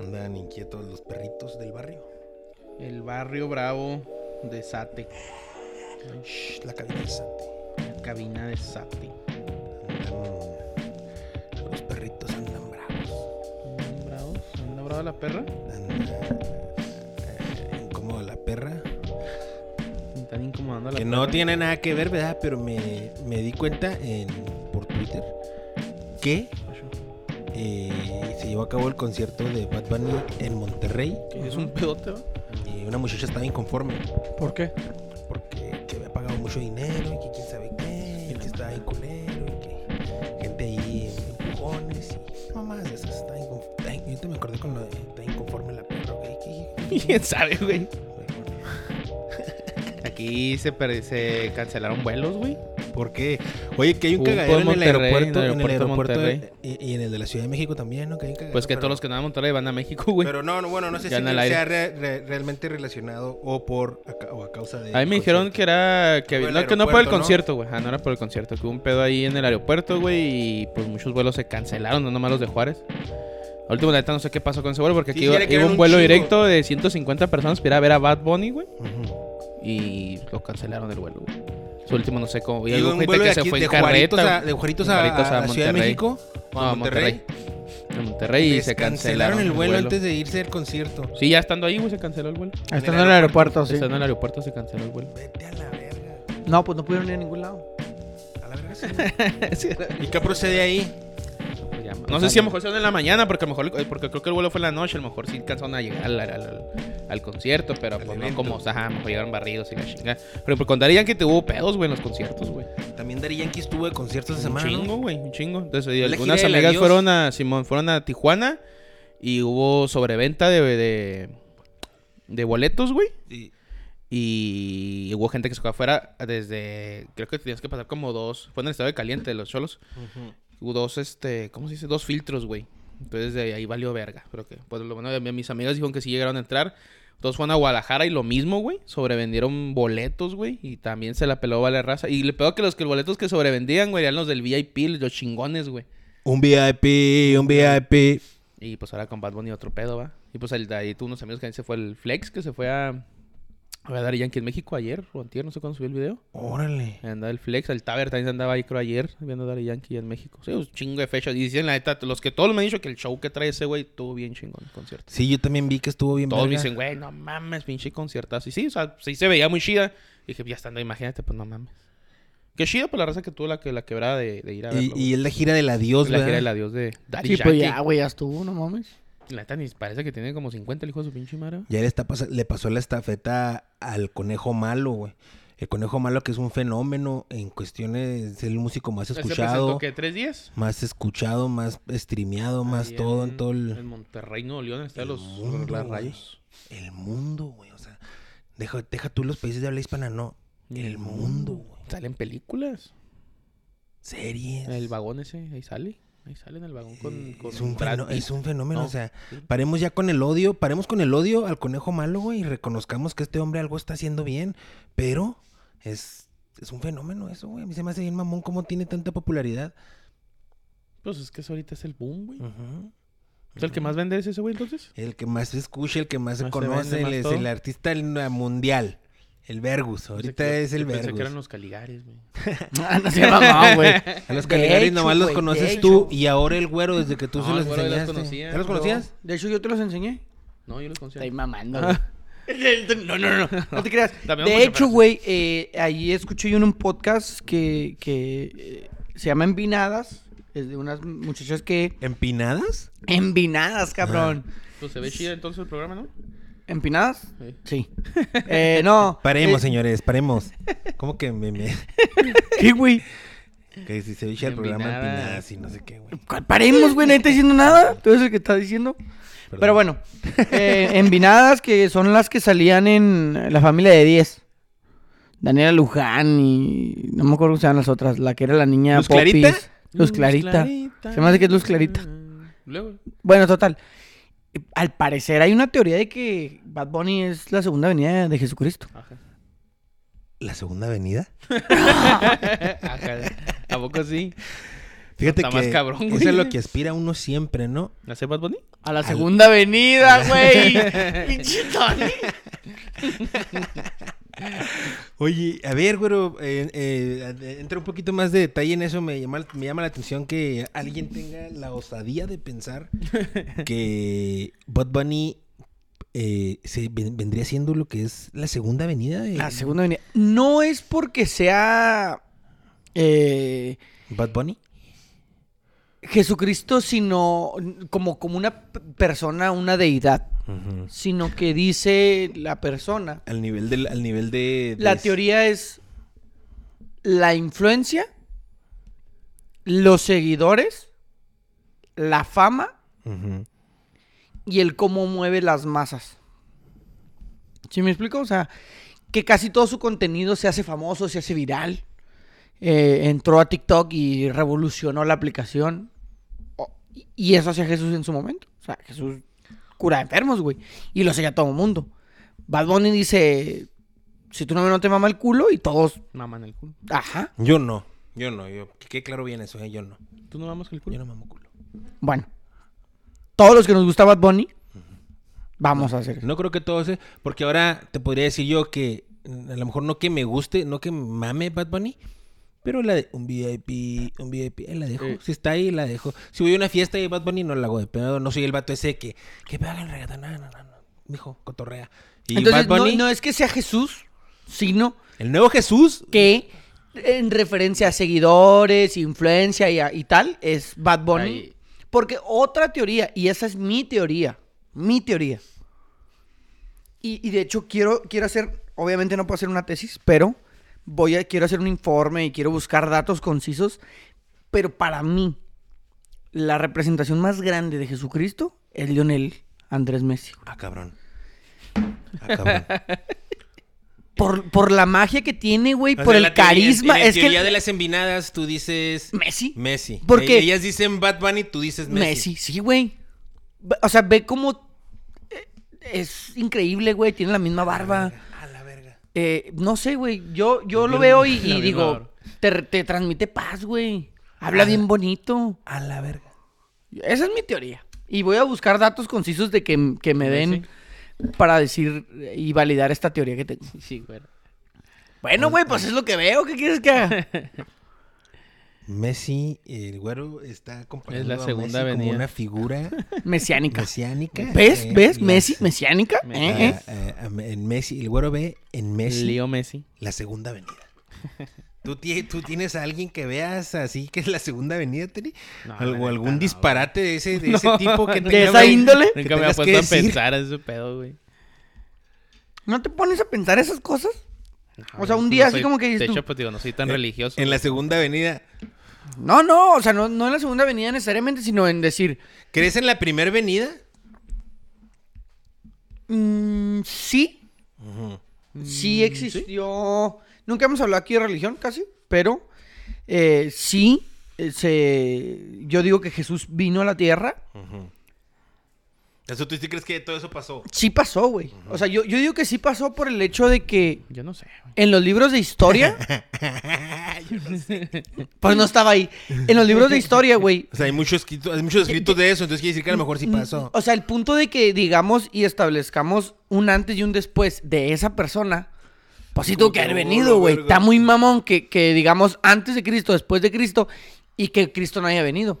Andan inquietos los perritos del barrio. El barrio bravo de Sate. Shh, la cabina del Sante. La cabina de Sate. Andan- Los perritos andan bravos. ¿Andan bravos? ¿Anda brava la perra? Anda eh, incómoda la perra. Están incomodando a la Que perra. no tiene nada que ver, ¿verdad? Pero me, me di cuenta en, por Twitter que eh, se llevó a cabo el concierto de Bad Bunny en Monterrey Que Es un pedote, ¿va? y una muchacha estaba inconforme ¿Por qué? porque que había pagado mucho dinero y que quién sabe qué, y que estaba bien culero y que gente ahí en empujones y mamás de esas. Estaba inconforme. Yo ahorita me acordé con lo de está inconforme la perra, güey. ¿Quién sabe, güey? Aquí se, per- se cancelaron vuelos, güey. ¿Por qué? Oye, que hay un cagadero en el aeropuerto, en el en el aeropuerto de aeropuerto de- y, y en el de la Ciudad de México también, ¿no? Que hay un cagadero, Pues que pero- todos los que no van a Monterrey van a México, güey. Pero no, no, bueno, no sé Ya si en el sea re- re- realmente relacionado o por a o a causa de. A mí me dijeron que era. Que, el no, que no por el concierto, güey. Ah, no era por el concierto. Que hubo un pedo ahí en el aeropuerto, güey. Y pues muchos vuelos se cancelaron, no nomás los de Juárez. A último, la neta, no sé qué pasó con ese vuelo. Porque aquí sí, iba, un un vuelo directo de 150 personas para ir a ver a Bad Bunny, güey. Y lo cancelaron el vuelo, güey. Su último, no sé cómo. Y Y un gente vuelo que de, se aquí, fue de en Juaritos, carreta. a, de Juaritos a, Juaritos a a Ciudad de Monterrey. México. No, a Monterrey. De Monterrey y se cancelaron cancelaron el vuelo, antes de irse al concierto. Sí, ya estando ahí, güey, se canceló el vuelo. Ahí está en el aeropuerto, sí. Estando en el aeropuerto se canceló el vuelo. Vete a la verga. No, pues no pudieron ir a ningún lado. A la verga sí. ¿Y qué procede ahí? Pues No sé si a lo mejor son en la mañana, porque a lo mejor, porque creo que el vuelo fue en la noche, a lo mejor sí alcanzaron a llegar al, al- al- al concierto, pero pues no como, o sea, ajá, a lo mejor llegaron barridos y la chingada. Pero por contar que te hubo pedos, güey, en los conciertos, güey. También Dari Yankee estuvo de conciertos de Un semana. ¿no? chingo, güey, un chingo. Entonces, y algunas amigas fueron a, Simón, fueron a Tijuana y hubo sobreventa de, de, de boletos, güey. Y- Y hubo gente que se fue afuera desde, creo que tenías que pasar como dos, fue en el estado de caliente de los cholos. Hubo dos, este, ¿cómo se dice? Dos filtros, güey. Entonces de ahí valió verga. Pero que, pues lo bueno, mis amigas dijeron que sí llegaron a entrar. Todos fueron a Guadalajara y lo mismo, güey. Sobrevendieron boletos, güey. Y también se la peló Vale Raza. Y le pegó que los que boletos que sobrevendían, güey, eran los del VIP, los chingones, güey. Un VIP, un VIP. Y pues ahora con Bad Bunny otro pedo, va. Y pues el de ahí tuvo unos amigos que ahí se fue el Flex, que se fue a, a ver a Daddy Yankee en México ayer o antier, no sé cuándo subió el video. Órale. Andaba el Flex, el Taber también andaba ahí creo ayer viendo a Daddy Yankee en México. Sí, un chingo de fechas. Y dicen la neta, los que todos me han dicho que el show que trae ese güey estuvo bien chingón el concierto. Sí, yo también vi que estuvo bien Todos me dicen, güey, no mames, pinche conciertazo. Y sí, o sea, sí se veía muy chida. Y dije, ya estando, imagínate, pues no mames. Qué chido por la raza que tuvo la, que, la quebrada de, de ir a Y, verlo. y es la gira del adiós, la gira del adiós de Daddy Sí, Yankee. pues ya, güey, ya estuvo, no mames. La neta ni parece que tiene como 50 el hijo de su pinche madre. Ya le, está le pasó la estafeta al conejo malo, güey. El conejo malo que es un fenómeno en cuestiones, es el músico más ¿Se escuchado, qué? ¿Tres días? más escuchado, más streameado, más Ahí todo en todo el, En Monterrey, Nuevo León, está el los, mundo, güey. rayos. el mundo, güey. O sea, deja, deja tú los países de habla hispana, no. El mundo, güey. Salen películas. Series. El vagón ese, ahí sale. Ahí sale en el vagón con, con es, un es fenómeno, No, o sea, paremos ya con el odio, paremos con el odio al conejo malo, güey, y reconozcamos que este hombre algo está haciendo bien, pero es, es un fenómeno eso, güey. A mí se me hace bien mamón cómo tiene tanta popularidad. Pues es que eso ahorita es el boom, güey. ¿Es el que más vende es ese güey entonces? El que más se escucha, el que más se Más se conoce, vende, el, más es el artista mundial. El Vergus, ahorita que- es el yo Pensé Vergus. que eran los Caligares, güey. Ah, no se mamá, güey. A los Caligaris hecho, nomás los conoces tú y ahora el güero desde que tú No, se los ya los enseñaste. conocía. ¿Ya los conocías? De hecho, yo te los enseñé. No, yo los conocía. Estoy mamando, Ah. güey. No, no, no. No te creas. De hecho, güey, eh, ahí escuché yo en un podcast que, que eh, se llama Envinadas. Es de unas muchachas que... ¿Empinadas? Envinadas, cabrón. Pues se ve chida entonces el programa, ¿no? ¿Empinadas? Sí. Sí. Eh, no. Paremos, eh, señores, paremos. ¿Cómo que me, me- ¿Qué, güey? que si se echa el programa Empinadas. y no sé qué, güey? ¿Cuál Paremos, güey, nadie está diciendo nada. Tú eres el que está diciendo. Perdón. Pero bueno, eh, Envinadas, que son las que salían en La Familia de 10. Daniela Luján y no me acuerdo cómo se llaman las otras. La que era la niña ¿Luz Clarita? Popis. Luz Clarita. Se me hace que es Luz Clarita. Luego. Bueno, total. Al parecer hay una teoría de que Bad Bunny es la segunda venida de Jesucristo. Ajá. ¿La segunda avenida? Ajá. ¿A poco sí? Fíjate que más cabrón, güey. eso es lo que aspira uno siempre, ¿no? ¿Hace Bad Bunny? A la segunda avenida, güey. Pinche Tony. Oye, a ver, güero, eh, eh, entra un poquito más de detalle en eso. Me llama, me llama la atención que alguien tenga la osadía de pensar que Bud Bunny eh, se ven- vendría siendo lo que es la segunda avenida de La segunda avenida. No es porque sea eh, Bud Bunny. Jesucristo, sino como, como una persona, una deidad. Sino que dice la persona. Al nivel del, al nivel de, de- La teoría es la influencia, los seguidores, la fama y el cómo mueve las masas. ¿Sí me explico? O sea, que casi todo su contenido se hace famoso, se hace viral. Eh, entró a TikTok y revolucionó la aplicación. Y eso hacía Jesús en su momento. O sea, Jesús cura enfermos, güey. Y lo hacía todo el mundo. Bad Bunny dice, si tú no, no te mama el culo y todos, Maman el culo. ajá. Yo no, yo no, yo, quede claro bien eso, eh, yo no. ¿Tú no mamas el Yo culo? no mamo culo. Bueno, todos los que nos gusta Bad Bunny, vamos a hacer eso. No creo que todo se, porque ahora te podría decir yo que a lo mejor no que me guste, no que mame Bad Bunny, pero la de un VIP, un VIP, ahí la dejo. Sí. Si está ahí, la dejo. Si voy a una fiesta de Bad Bunny, no la hago de pedo. No soy el vato ese que, que me hagan reggaetón. No, no, no, no. Mijo, cotorrea. Y Entonces, Bad no, Bunny, no es que sea Jesús, sino el nuevo Jesús. que en referencia a seguidores, influencia y, a- y tal, es Bad Bunny. Ahí. Porque otra teoría, y esa es mi teoría, mi teoría. Y, y de hecho quiero, quiero hacer, obviamente no puedo hacer una tesis, pero voy a, quiero hacer un informe y quiero buscar datos concisos. Pero para mí, la representación más grande de Jesucristo es Lionel Andrés Messi. Ah, cabrón. Ah, cabrón. Por, por la magia que tiene, güey, O por sea, el la teoría- carisma. En es que teoría de las envinadas, tú dices Messi. Messi. Porque- Ellas dicen Bad Bunny, tú dices Messi. Messi, sí, güey. O sea, ve cómo eh, es increíble, güey. Tiene la misma barba. Eh, no sé, güey. Yo, yo lo veo y, y digo, te, te transmite paz, güey. Habla bien bonito. A la verga. Esa es mi teoría. Y voy a buscar datos concisos de que, que me den para decir y validar esta teoría que tengo. Sí, güey. Bueno, güey, pues es lo que veo. ¿Qué quieres que haga? Messi, el güero, está comparando Es la a Messi como una figura Mesiánica. mesiánica. ¿Ves? eh, ¿Ves? las- Messi, mesiánica. Me- ¿Eh? ¿Eh? en Messi, el güero ve en Messi Leo Messi. la segunda avenida. ¿Tú, ti- ¿Tú tienes a alguien que veas así que es la segunda avenida, Teri? No, neta, ¿Algún no, disparate de ese, de ese No, tipo que de esa índole? que Nunca me que puesto a decir? pensar en ese pedo, güey. ¿No te pones a pensar esas cosas? No, O sea, un no día así soy- como que dices De tú- hecho, pues digo, no soy tan Eh, religioso. En la segunda avenida. No, no, o sea, no, no en la segunda avenida necesariamente, sino en decir, ¿Crees en la primera avenida? mm, sí, sí existió. Nunca hemos hablado aquí de religión casi, pero eh, sí, eh, se, yo digo que Jesús vino a la tierra. ¿Eso tú sí crees que todo eso pasó? Sí pasó, güey. O sea, yo, yo digo que sí pasó por el hecho de que Yo no sé, en los libros de historia, pues no estaba ahí. En los libros de historia, güey, O sea, hay muchos escritos, hay muchos escritos de eso, entonces quiere decir que a lo mejor sí pasó. O sea, el punto de que digamos y establezcamos un antes y un después de esa persona, pues sí tuvo que haber venido, güey. Está muy mamón que, que digamos antes de Cristo, después de Cristo y que Cristo no haya venido.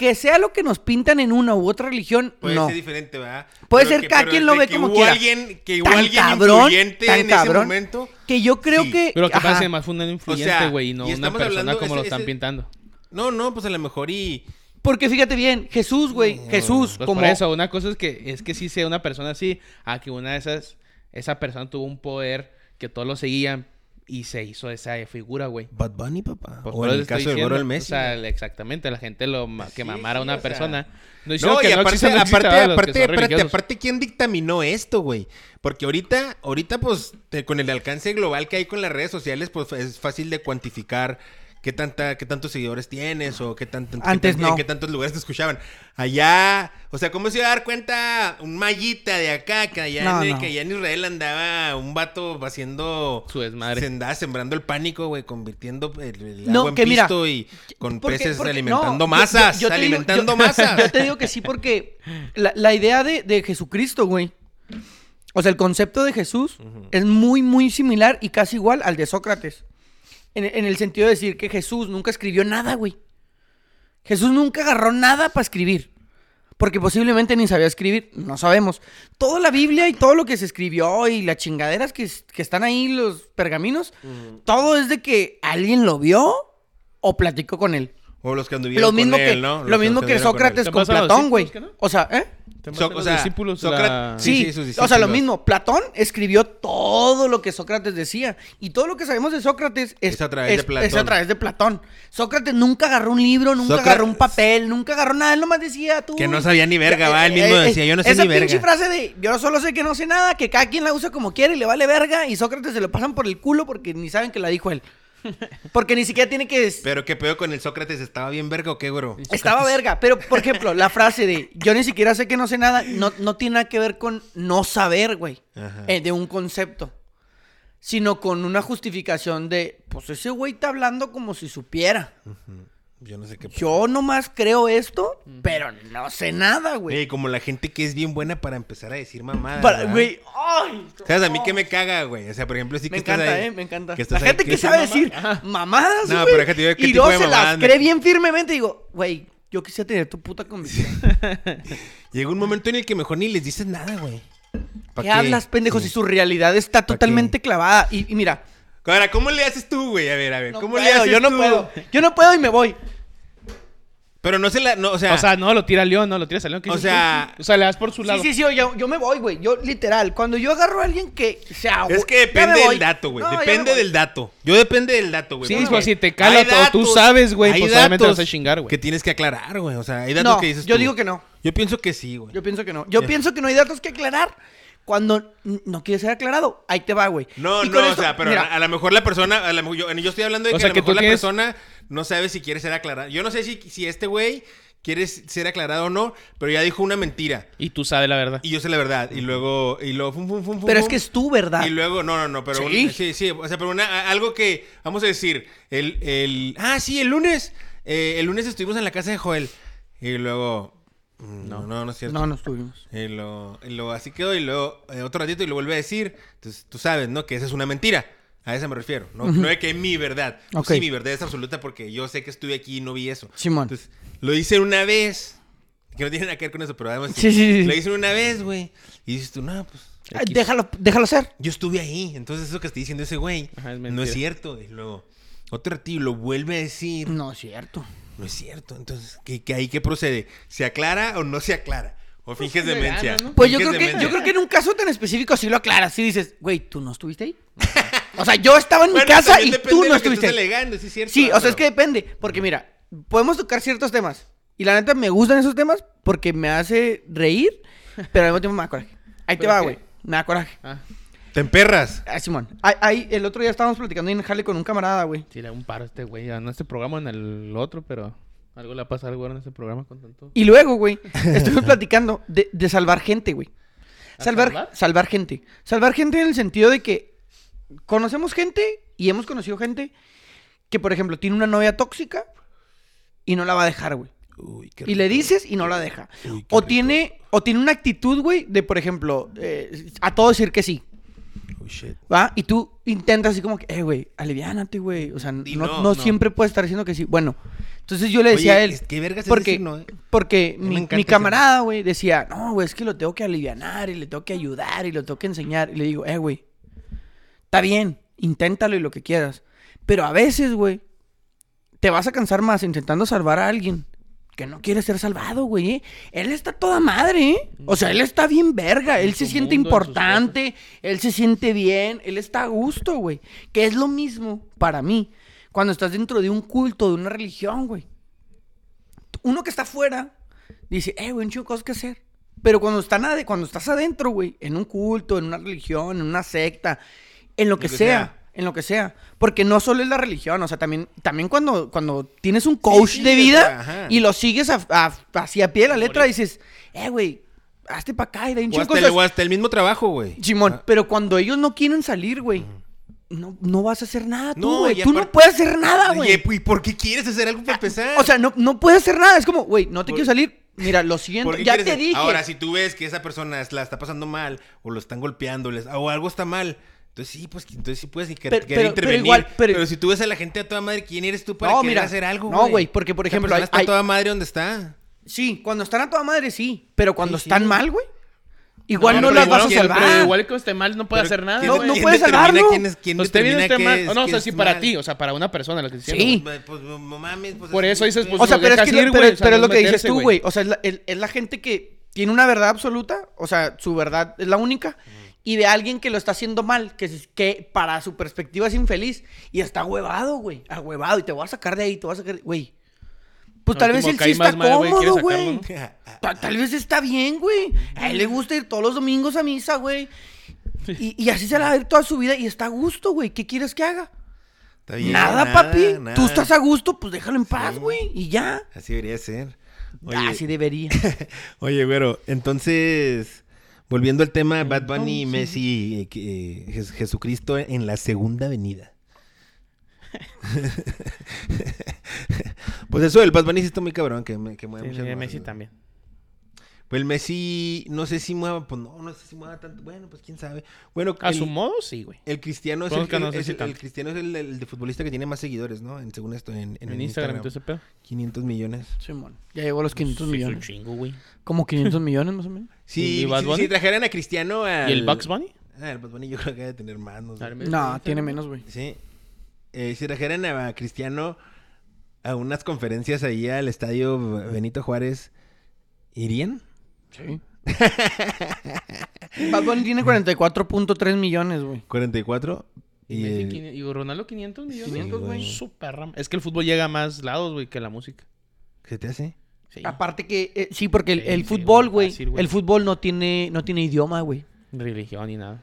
Que sea lo que nos pintan en una u otra religión, Puede no. ser diferente, ¿verdad? Puede Pero ser que- cada quien lo ve que como hubo quiera. Alguien, que hubo Tan alguien cabrón, influyente tan en cabrón, ese momento. Que yo creo Sí. que... Pero que pasa más fue un influyente, sea, güey, y no y una persona hablando- como lo están ese- pintando. No, no, pues a lo mejor y... Porque fíjate bien, Jesús, güey, Jesús, Pues como... por eso, una cosa es que es que sí sea una persona así, a que una de esas, esa persona tuvo un poder que todos lo seguían y se hizo esa figura, güey. Bad Bunny, papá. Pues o en el caso diciendo, güero del Messi. O sea, exactamente, la gente lo ma- que Sí, mamara a sí, una o sea. persona. No, No, y que aparte, exista- exista, aparte, aparte, espérate, religiosos. aparte, ¿quién dictaminó esto, güey? Porque ahorita, ahorita, pues, te- con el alcance global que hay con las redes sociales, pues es fácil de cuantificar qué tanta, qué tantos seguidores tienes o qué tanto, qué Antes tan- no. en qué tantos lugares te escuchaban. Allá, o sea, ¿cómo se iba a dar cuenta un mallita de acá que allá, No, en, no. que allá en Israel andaba un vato haciendo Su desmadre. se andaba sembrando el pánico, güey, convirtiendo el, el No, agua en que mira, pisto y con Porque- peces porque- alimentando yo- masas, yo- yo te digo- alimentando yo- masas. Yo te digo que sí porque la, la idea de, de Jesucristo, güey. O sea, el concepto de Jesús es muy, muy similar y casi igual al de Sócrates. En, en el sentido de decir que Jesús nunca escribió nada, güey. Jesús nunca agarró nada para escribir. Porque posiblemente ni sabía escribir, no sabemos. Toda la Biblia y todo lo que se escribió y las chingaderas que, que están ahí, los pergaminos, todo es de que alguien lo vio o platicó con él. O los que anduvieron Lo mismo con que, él, ¿no? lo mismo que con. Sócrates ¿Te con Platón, güey. discípulos no? O sea, ¿eh? So- o los sea, discípulos Sócrates- la- Sí, Sí, sí, sus o sea, lo discípulos. mismo. Platón escribió todo lo que Sócrates decía. Y todo lo que sabemos de Sócrates es, Es a través de Platón. es a través de Platón. Sócrates nunca agarró un libro, nunca Sócrates- agarró un papel, nunca agarró nada. Él nomás decía tú. Que no sabía ni verga, Ya, va, él mismo eh, decía, yo no sé esa ni verga. pinche frase de yo solo sé que no sé nada, que cada quien la usa como quiere y le vale verga. Y Sócrates se lo pasan por el culo porque ni saben que la dijo él. Porque ni siquiera tiene que. Pero qué pedo con el Sócrates, ¿estaba bien verga o qué, güero? Estaba verga, pero por ejemplo, la frase de yo ni siquiera sé que no sé nada, no, no tiene nada que ver con no saber, güey, eh, de un concepto, sino con una justificación de, pues ese güey está hablando como si supiera. Yo no sé qué. Yo nomás creo esto, pero no sé nada, güey. Güey, como la gente que es bien buena para empezar a decir mamadas. Para-. Güey, ay, ¿Sabes? A mí que me caga, güey. O sea, por ejemplo, sí que me estás encanta, ahí- eh, me encanta. que La estás ahí- gente que sabe mamá- decir mamadas, No, güey, pero déjate qué y tipo no de se las cree bien firmemente, digo, güey, yo quisiera tener tu puta convicción. Llega un momento en el que mejor ni les dices nada, güey. ¿Pa' ¿Qué hablas, pendejo? Sí. Si su realidad está ¿Pa' totalmente clavada. Y, y mira, Ahora, ¿cómo le haces tú, güey? A ver, a ver. no ¿Cómo puedo, le haces yo no tú? puedo. Yo no puedo y me voy. Pero no se la... No, o sea... O sea, no, lo tira León, no, lo tiras a León. ¿qué O sea- tú? O sea, le das por su lado. Sí, sí, sí, yo, yo me voy, güey. Yo, literal, cuando yo agarro a alguien que se agua- Es que ya depende me voy. del dato, güey. No, Depende del dato. Yo depende del dato, güey. Sí, pues si te cala todo, tú sabes, güey, pues obviamente vas a chingar, güey. Que tienes que aclarar, güey. O sea, hay datos No, que dices yo tú. digo que no. Yo pienso que sí, güey. Yo pienso que no. Yo Ya. pienso que no hay datos que aclarar. Cuando no quiere ser aclarado, ahí te va, güey. No, Y no, o sea, pero mira, a, lo mejor la persona, a lo mejor- yo, yo estoy hablando de O que sea, a lo mejor la persona no sabe si quiere ser aclarada. Yo no sé si, si este güey quiere ser aclarado o no, pero ya dijo una mentira. Y tú sabes la verdad. Y yo sé la verdad. Y luego, y luego, fum, fum, fum, fum, Pero es que es tu verdad. Y luego, no, no, no, pero Sí. un- sí, sí, o sea, pero una, algo que, vamos a decir, el, el, ah, sí, el lunes, eh, el lunes estuvimos en la casa de Joel. Y luego, no, no, no es cierto. No, no estuvimos. Y luego, y luego así quedó y luego eh, otro ratito y lo vuelve a decir. Entonces, tú sabes, ¿no? Que esa es una mentira. A esa me refiero. No, no de que es mi verdad. Pues Ok. Sí, mi verdad es absoluta porque yo sé que estuve aquí y no vi eso. Simón. Entonces, lo hice una vez. Que no tiene nada que ver con eso, pero además... Sí, sí, sí. Lo hice una vez, güey. Y dices tú, no, pues... Ay, déjalo, déjalo ser. Yo estuve ahí, entonces eso que está diciendo ese güey Ajá, es no es cierto. Y luego otro ratito lo vuelve a decir, No es cierto. Es cierto. Entonces, ¿qué, qué ahí qué procede? ¿Se aclara o no se aclara? ¿O finges le demencia? gana, ¿no? Pues yo ¿Finges creo, que, yo creo que en un caso tan específico sí lo aclaras. Sí dices, güey, ¿tú no estuviste ahí? o sea, yo estaba en mi casa y tú de no estuviste ahí. alegando, sí es cierto. Sí, o sea, es que depende. Porque mira, podemos tocar ciertos temas. Y la neta me gustan esos temas porque me hace reír, pero al mismo tiempo me da coraje. Ahí te ¿Pero va, güey. Me da coraje. Ah, Te emperras. Ah, Simón. Ahí, ahí, el otro día estábamos platicando en Jale con un camarada, güey. tira un paro a este güey. ya No este programa, en el otro, pero algo le ha pasado güey en este programa con tanto. Y luego, güey, estuvimos platicando de, de salvar gente, güey. ¿A Salvar, salvar? salvar gente. Salvar gente en el sentido de que conocemos gente y hemos conocido gente que, por ejemplo, tiene una novia tóxica y no la va a dejar, güey. Uy, qué Y le dices y no la deja. Uy, O tiene, o tiene una actitud, güey, de, por ejemplo, eh, a todo decir que sí. Shit. ¿Va? Y tú intentas así como que, eh, güey, aliviánate, güey. O sea, no, no, no no. siempre puedes estar diciendo que sí. Bueno, entonces yo le decía Oye, a él. es- ¿qué vergas es porque, decir no, eh? porque mi, mi camarada, güey, decía, no, güey, es que lo tengo que alivianar y le tengo que ayudar y lo tengo que enseñar. Y le digo, eh, güey, está bien, inténtalo y lo que quieras. Pero a veces, güey, te vas a cansar más intentando salvar a alguien que no quiere ser salvado, güey. ¿eh? Él está toda madre, ¿eh? O sea, él está bien verga. Él se siente mundo, importante. Él se siente bien. Él está a gusto, güey. Que es lo mismo para mí cuando estás dentro de un culto, de una religión, güey. Uno que está afuera dice, eh, güey, un chingo cosas que hacer. Pero cuando, están cuando estás adentro, güey, en un culto, en una religión, en una secta, en lo que, que sea, sea. En lo que sea. Porque no solo es la religión, o sea, también, también cuando, cuando tienes un coach sí, de vida ajá. y lo sigues a, a- así a pie de la letra, dices, eh, güey, hazte para acá y de un chingo hasta, el, cosas. o hasta el mismo trabajo, güey. Simón, Ah, pero cuando ellos no quieren salir, güey, no, no vas a hacer nada tú, No, güey. y tú no puedes hacer nada, güey. Oye, ¿y por qué quieres hacer algo para empezar? O sea, no, no puedes hacer nada. Es como, güey, no te Por- quiero salir. Mira, lo siento. ¿Por qué Ya te dije. Ahora, si tú ves que esa persona la está pasando mal, o lo están golpeando, o algo está mal, entonces sí, pues entonces sí puedes querer, Pero- querer pero- intervenir. pero igual, pero... pero- si tú ves a la gente a toda madre, ¿quién eres tú para No, querer mira, hacer algo, no, güey, porque, por ejemplo, hay- está hay- a toda madre donde está. Sí, cuando están a toda madre, sí. Pero cuando Sí, están sí. mal, güey. Igual no, pero las igual vas a que- salvar. Pero igual que esté mal no puede hacer nada, ¿quién No, no determina salvarlo. quién es- quién esté qué mal. es- No, o sea, es sí para mal? ti, o sea, para una persona, lo que estoy Sí. diciendo. Pues, pues, no mames, pues, Por es- eso dices, pues, O sea, pero es que ir, pero, o sea, pero no lo que dices tú, güey. O sea, es la, el- es la gente que tiene una verdad absoluta. O sea, su verdad es la única. Y de alguien que lo está haciendo mal, que, que para su perspectiva es infeliz. Y está huevado, güey. Ahuevado. Y te voy a sacar de ahí, te voy a sacar de... Güey. Pues Al tal vez él sí está cómodo, güey. Tal vez está bien, güey. A él le gusta ir todos los domingos a misa, güey. Y, y así se la va a ir toda su vida y está a gusto, güey. ¿Qué quieres que haga? Está bien, nada, papi. nada. Tú estás a gusto, pues déjalo en paz, Sí. güey. Y ya. Así debería ser. Oye, Así debería. Oye, güero, entonces, volviendo al tema Bad Bunny y Messi, eh, que, eh, Jes- Jesucristo en la segunda venida. pues eso, el Bad Bunny sí está muy cabrón, que, que mueve Sí, muchas Messi también. Pues el Messi, no sé si mueva, pues no, no sé si mueva tanto. Bueno, pues quién sabe. Bueno, A el, su modo, sí, güey. el cristiano es, el, que no el- sé es si el- tanto. el cristiano es el, el de futbolista que tiene más seguidores, ¿no? En, según esto, en, en, En, el Instagram, y todo ese pedo. 500 millones. Simón. Ya llegó a los 500 Sí, es un millones. chingo, güey. Como 500 millones más o menos. Si, ¿Y Bad si- Bunny? si trajeran a Cristiano al... ¿Y el Bugs Bunny? Ah, el Bad Bunny yo creo que debe tener más, no sé. Tiene menos, güey. Sí. Eh, si trajeran a Cristiano a unas conferencias ahí al estadio Benito Juárez, ¿irían? Sí. Bad Bunny tiene 44.3 millones, güey. 44. Y, quini- y Ronaldo 500 millones. 500, güey. Ram- Es que el fútbol llega a más lados, güey, que la música. ¿Qué te hace? Sí. Aparte que, eh, sí, porque el, Sí, el fútbol, güey, el fútbol no tiene, no tiene idioma, güey. Religión ni nada.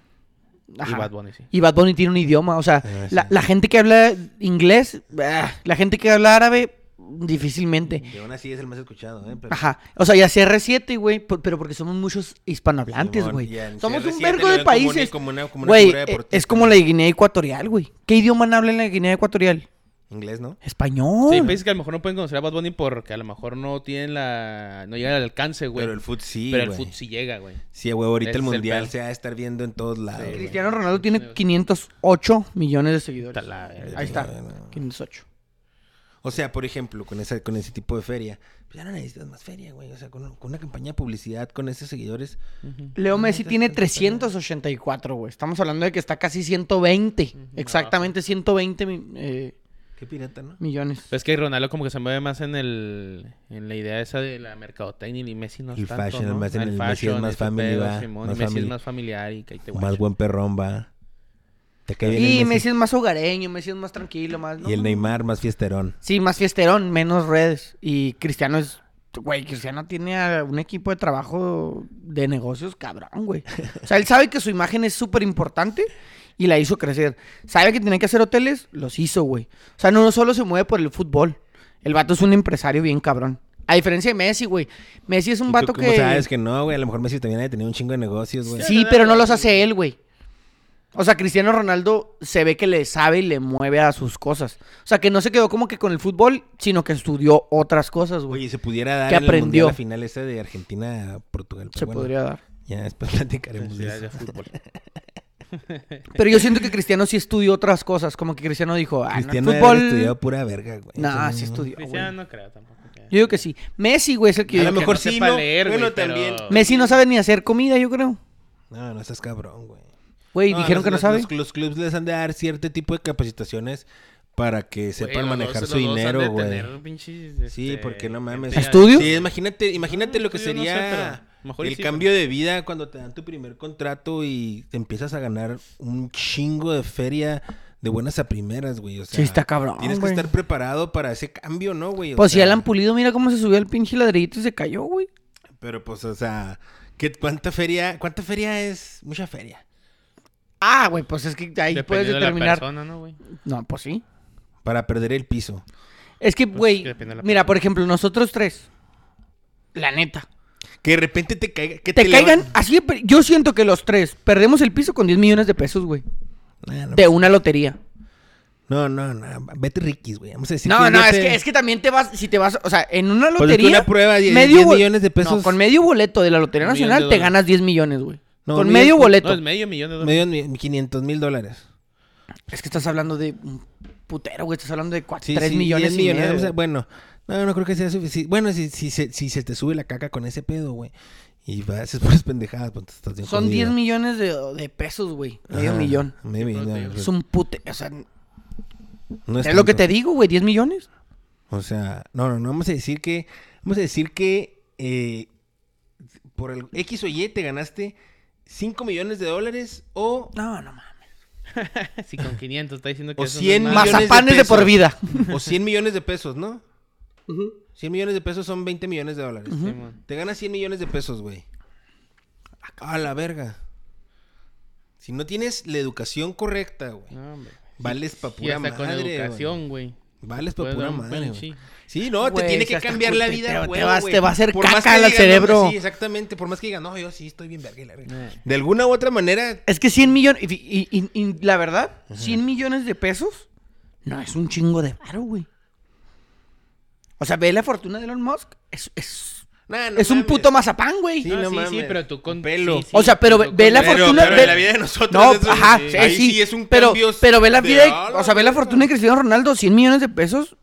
Ajá. Y Bad Bunny, sí. Y Bad Bunny tiene un idioma, o sea, Ah, la, sí. la gente que habla inglés, la gente que habla árabe, difícilmente. Que aún así es el más escuchado, ¿eh? Pero- Ajá. O sea, ya CR7, güey, pero porque somos muchos hispanohablantes, güey. y Somos un CR7 vergo de ven como una- países. como una- como una Güey, figura eh, deportiva. es como la Guinea Ecuatorial, güey. ¿Qué idioma habla en la Guinea Ecuatorial? Inglés, ¿no? Español. Sí, hay países que a lo mejor no pueden conocer a Bad Bunny porque a lo mejor no tienen la... No llegan al alcance, güey. Pero el fut sí, Pero el sí llega, güey. Sí, güey, ahorita Ese el el mundial pedo. se va a estar viendo en todos lados. Sí. Cristiano Ronaldo tiene 508 millones de seguidores. Está la verga. Ahí está. Bueno. 508. O sea, por ejemplo, con esa, con ese tipo de feria, pues ya no necesitas más feria, güey. O sea, con, con una campaña de publicidad, con esos seguidores. Ujú. Leo No, Messi te- tiene te- te- 384, güey. Estamos hablando de que está casi 120. Exactamente 120 mi- eh, Qué pirata, ¿no? millones. Es que Ronaldo como que se mueve más en el en la idea esa de la mercadotecnia y Messi no es El tanto, fashion, ¿no? más en el Messi es más más y Messi family. es más familiar y que ahí te Más buen perrón, va. Te cae bien el Y Messi. Messi es más hogareño, Messi es más tranquilo, más... Y el. Neymar más fiesterón. Sí, más fiesterón, menos redes. Y Cristiano es... Güey, Cristiano tiene un equipo de trabajo de negocios cabrón, güey. O sea, él sabe que su imagen es súper importante y la hizo crecer. Sabe que tiene que hacer hoteles, los hizo, güey. O sea, no solo se mueve por el fútbol. El vato es un empresario bien cabrón. A diferencia de Messi, güey. Messi es un ¿Y tú vato cómo que... sabes que no, güey? A lo mejor Messi también ha tenido un chingo de negocios, güey. Sí, pero no los hace él, güey. O sea, Cristiano Ronaldo se ve que le sabe y le mueve a sus cosas. O sea, que no se quedó como que con el fútbol, sino que estudió otras cosas, güey. Oye, se pudiera dar ¿Qué en el mundial aprendió? la final esa de Argentina-Portugal. Se podría dar. Ya después platicaremos de eso. fútbol. Pero yo siento que Cristiano sí estudió otras cosas. Como que Cristiano dijo, ah, no, el Cristiano fútbol... haber estudiado pura verga, güey. No, sí no- estudió, güey. Cristiano no creo tampoco. que- Yo digo que sí. Messi, güey, es el que... A yo lo digo que mejor no sí, ¿no? leer, Bueno, güey, pero- también. no. Messi no sabe ni hacer comida, yo creo. No, no estás cabrón, güey. Güey, No, dijeron los- que no los- sabe. Los, los clubs les han de dar cierto tipo de capacitaciones para que sepan manejar dos- su dinero, güey. pinches, Sí, este, porque no mames. ¿Estudio? Sí, imagínate, imagínate No, lo que estudio no sé, sería pero mejor el sí, cambio de vida cuando te dan tu primer contrato y te empiezas a ganar un chingo de feria de buenas a primeras, güey. O sea, Sí, está cabrón, Tienes que estar preparado para ese cambio, ¿no, güey? Pues si sea, Alan Pulido, mira cómo se subió al pinche ladrillito y se cayó, güey. Pero pues, o sea, ¿qué, ¿cuánta feria? ¿Cuánta feria es? Mucha feria. Ah, güey, pues es que ahí puedes Dependiendo de la determinar. persona, ¿no, güey? No, pues sí. Para perder el piso. Es que, güey, de la mira, persona. por ejemplo, nosotros tres. La neta. Que de repente te caiga. Que Te, te caigan, levan- así, yo siento que los tres perdemos el piso con 10 millones de pesos, güey. Ah, no, De una lotería. No, no, no. Vete riquis, güey. Vamos a decir No, que no, es te- que, es que también te vas, si te vas, o sea, en una Pues lotería. una prueba, die- medio 10 bo- millones de pesos. No, con medio boleto de la Lotería Nacional te ganas 10 millones, güey. No, con medio- medio boleto. No, es medio millón de dólares. Medio mi- 500 mil dólares. Es que estás hablando de un putero, güey. Estás hablando de Sí, 3 sí, millones 10 y millones. medio. bueno, no, no creo que sea suficiente. Bueno, si, si, se- si se te sube la caca con ese pedo, güey. Y haces puras pendejadas, pues estás bien Son 10 jodido. millones de, de pesos, güey. Medio Ajá, millón. Medio millón. Es un pute. O sea, no es lo que te digo, güey. 10 millones. O sea, no, no, no. Vamos a decir que. Vamos a decir que. eh, por el X o Y te ganaste 5 millones de dólares o. No, no mames. Sí, con 500. Está diciendo que O eso 100 no es nada. millones de Mazapanes de, por vida. O 100 millones de pesos, ¿no? 100 millones de pesos son 20 millones de dólares. Sí, man. Te ganas 100 millones de pesos, güey. A la verga. Si no tienes la educación correcta, güey. No, hombre. Vales pa' pura hasta con madre, educación, güey. Vales Puede pura madre, pinche-. Sí, no, te tiene que cambiar la te- vida, te- te güey. vas- te va a hacer Por caca al no, cerebro. sí, exactamente. Por más que digan, no, yo sí estoy bien verga. y la verga". Eh. De alguna u otra manera, Es que 100 millones. Y, y- y- y la verdad, 100 millones de pesos no es un chingo de varo, güey. O sea, ve la fortuna de Elon Musk. Es, es, nah, no es un mames. puto mazapán, güey. Sí, No, no sí, sí, pero tú con Pelo. sí, sí, O sea, pero ve- ve la Pero- fortuna pero de- en la vida de nosotros. No, eso- ajá, sí. sí, ahí sí, sí es un pero, cambio pero ve la vida, de- o sea, ve la fortuna de Cristiano Ronaldo, 100 millones de pesos,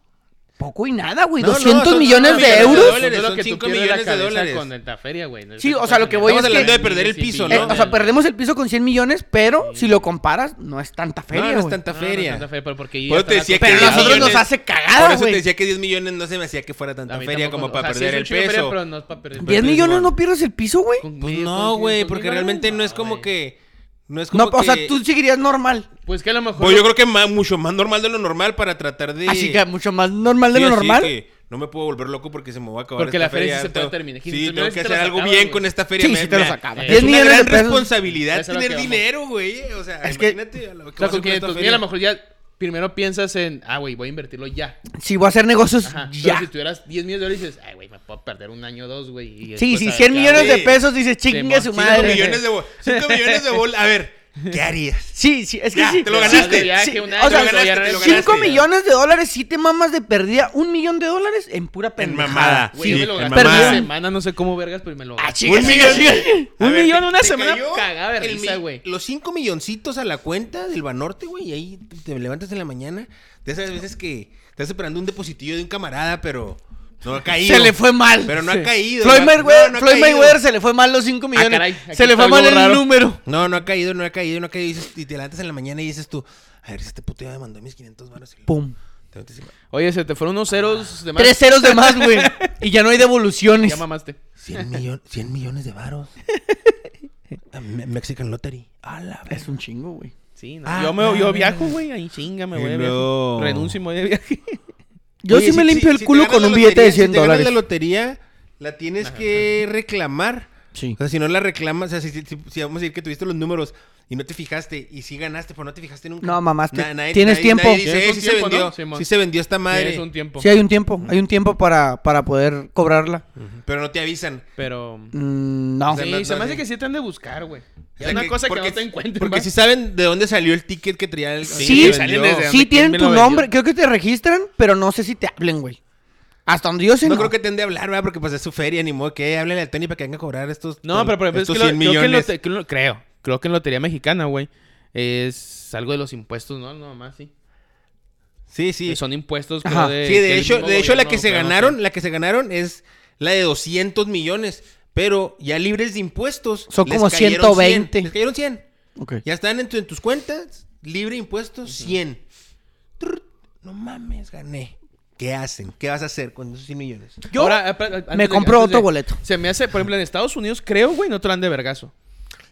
poco y nada, güey, No, no, 200 son millones de euros. dólares. Es son que tú cinco pierdes la millones de dólares. Con esta feria, güey. Sí, o sea, lo que voy Estamos es que- hablando de perder el piso, Eh, ¿no? o sea, perdemos el piso con 100 millones, pero si lo comparas, no es tanta feria, no, no es tanta feria. tanta feria, pero porque Por ya te decía la que Pero a 10 nosotros millones- nos hace Por cagada, eso te güey. decía que 10 millones no se me hacía que fuera tanta feria como para sí es perder el peso. pero no es para perder el 10 peso, millones no pierdes el piso, güey. Pues no, güey, 500 porque realmente no es como que... No es como No, o sea, que- tú seguirías normal. Pues que a lo mejor. Pues yo creo que ma- mucho más normal de lo normal para tratar de... Así que mucho más normal de Sí, lo así normal. que no me puedo volver loco porque se me va a acabar Porque esta la feria sí se puede Tengo- terminar. Sí, 500 tengo que hacer algo acabas, bien güey. con esta feria. Sí, Me- sí te los me- acabas. Es 10 una gran responsabilidad tener que dinero, güey. O sea, Es que- imagínate a lo que O sea, a con hacer con esta 500 mil a feria. lo mejor ya primero piensas en, ah, güey, voy a invertirlo ya. Si voy a hacer negocios, Ajá. ya. Pero si tuvieras 10 millones de dólares dices, ay, güey, puedo perder un año o dos, güey. Sí, sí, a ver 100 qué millones de Sí. pesos, dices, chingue su madre. millones de bol- cinco millones de bol. A ver, ¿qué harías? Sí, sí, es que Ya, sí. te lo sí, ganaste. sí, Ya sí, que un o sea, te lo ganaste, te lo 5 ganaste. millones de dólares, si te mamas de perdida, un millón de dólares en pura pendejada. mamada. Güey, Sí, yo me lo en mamada. una semana, no sé cómo vergas, pero me lo Ah, gasté. chinga, Un millón. chinga. A Un ver, millón te- una te semana cagada de risa, güey. Los 5 milloncitos a la cuenta del Banorte, güey, y ahí te, te levantas en la mañana. De esas veces que estás esperando un depositillo de un camarada, pero no ha caído. Se le fue mal. Pero no ha caído. Floyd Mayweather, no, Floyd. Mayweather se le fue mal los 5 millones. caray, aquí se le fue mal el raro. número. No, no ha caído, no ha caído, no ha caído. Y, te levantas en la mañana y dices tú, a ver, si este puto ya me mandó mis 500 baros. Y Pum. Oye, se te fueron unos ceros de más. Tres ceros de más, güey. Y ya no hay devoluciones. Ya mamaste. 100, millon- 100 millones de varos. Mexican Lottery. A la. Es un chingo, güey. Sí, no. Ah, yo, me, ah, yo ah. viajo, güey. Ahí chinga, me voy de viaje. Renuncio y me voy de viaje. Yo Oye, sí me limpio si- el culo con un billete de lotería- 100 si te ganas dólares. la lotería, la tienes que reclamar. Sí. O sea, si no la reclamas, o sea, si, si- si- si vamos a decir que tuviste los números y no te fijaste, y sí ganaste, pero no te fijaste nunca. No. Na- nadie- Tienes nadie- tiempo. nadie dice, Tienes "Eh, sí se tiempo, vendió, ¿no? Simón. sí se vendió esta madre. Tienes un tiempo. Sí, hay un tiempo. Hay un tiempo para, para poder cobrarla. Pero no te avisan. Pero. Mm, no. O sea, Sí, no- se no, me hace sí. que sí te han de buscar, güey. O Es una cosa que porque- no te encuentran. Porque si saben de dónde salió el ticket que traía el Sí, que salen vendió. desde- Sí ¿Dónde- tienen tu nombre. Creo que te registran, pero no sé si te hablen, güey. Hasta donde yo sé, No no. creo que te han de hablar, ¿verdad? Porque pues es su feria, ni modo que háblale al Tony para que venga a cobrar estos No, pero por ejemplo, es que lo- 100 creo, que que lo- creo, creo que en Lotería Mexicana, güey, es algo de los impuestos, ¿no? No, más sí. Sí, sí. Que Son impuestos, creo, Ajá. de... Sí, de hecho, de hecho la que se ganaron, la que se ganaron es la de 200 millones, pero ya libres de impuestos. Son como cayeron 120. 100, les cayeron 100. Ok. Ya están en, tu- en tus cuentas, libre de impuestos, 100. Trrr, No mames, gané. ¿Qué hacen? ¿Qué vas a hacer con esos 100 millones? Yo Ahora, eh, me de- antes otro de- boleto. Se me hace, por ejemplo, en Estados Unidos, creo, güey, no te lo dan de vergazo.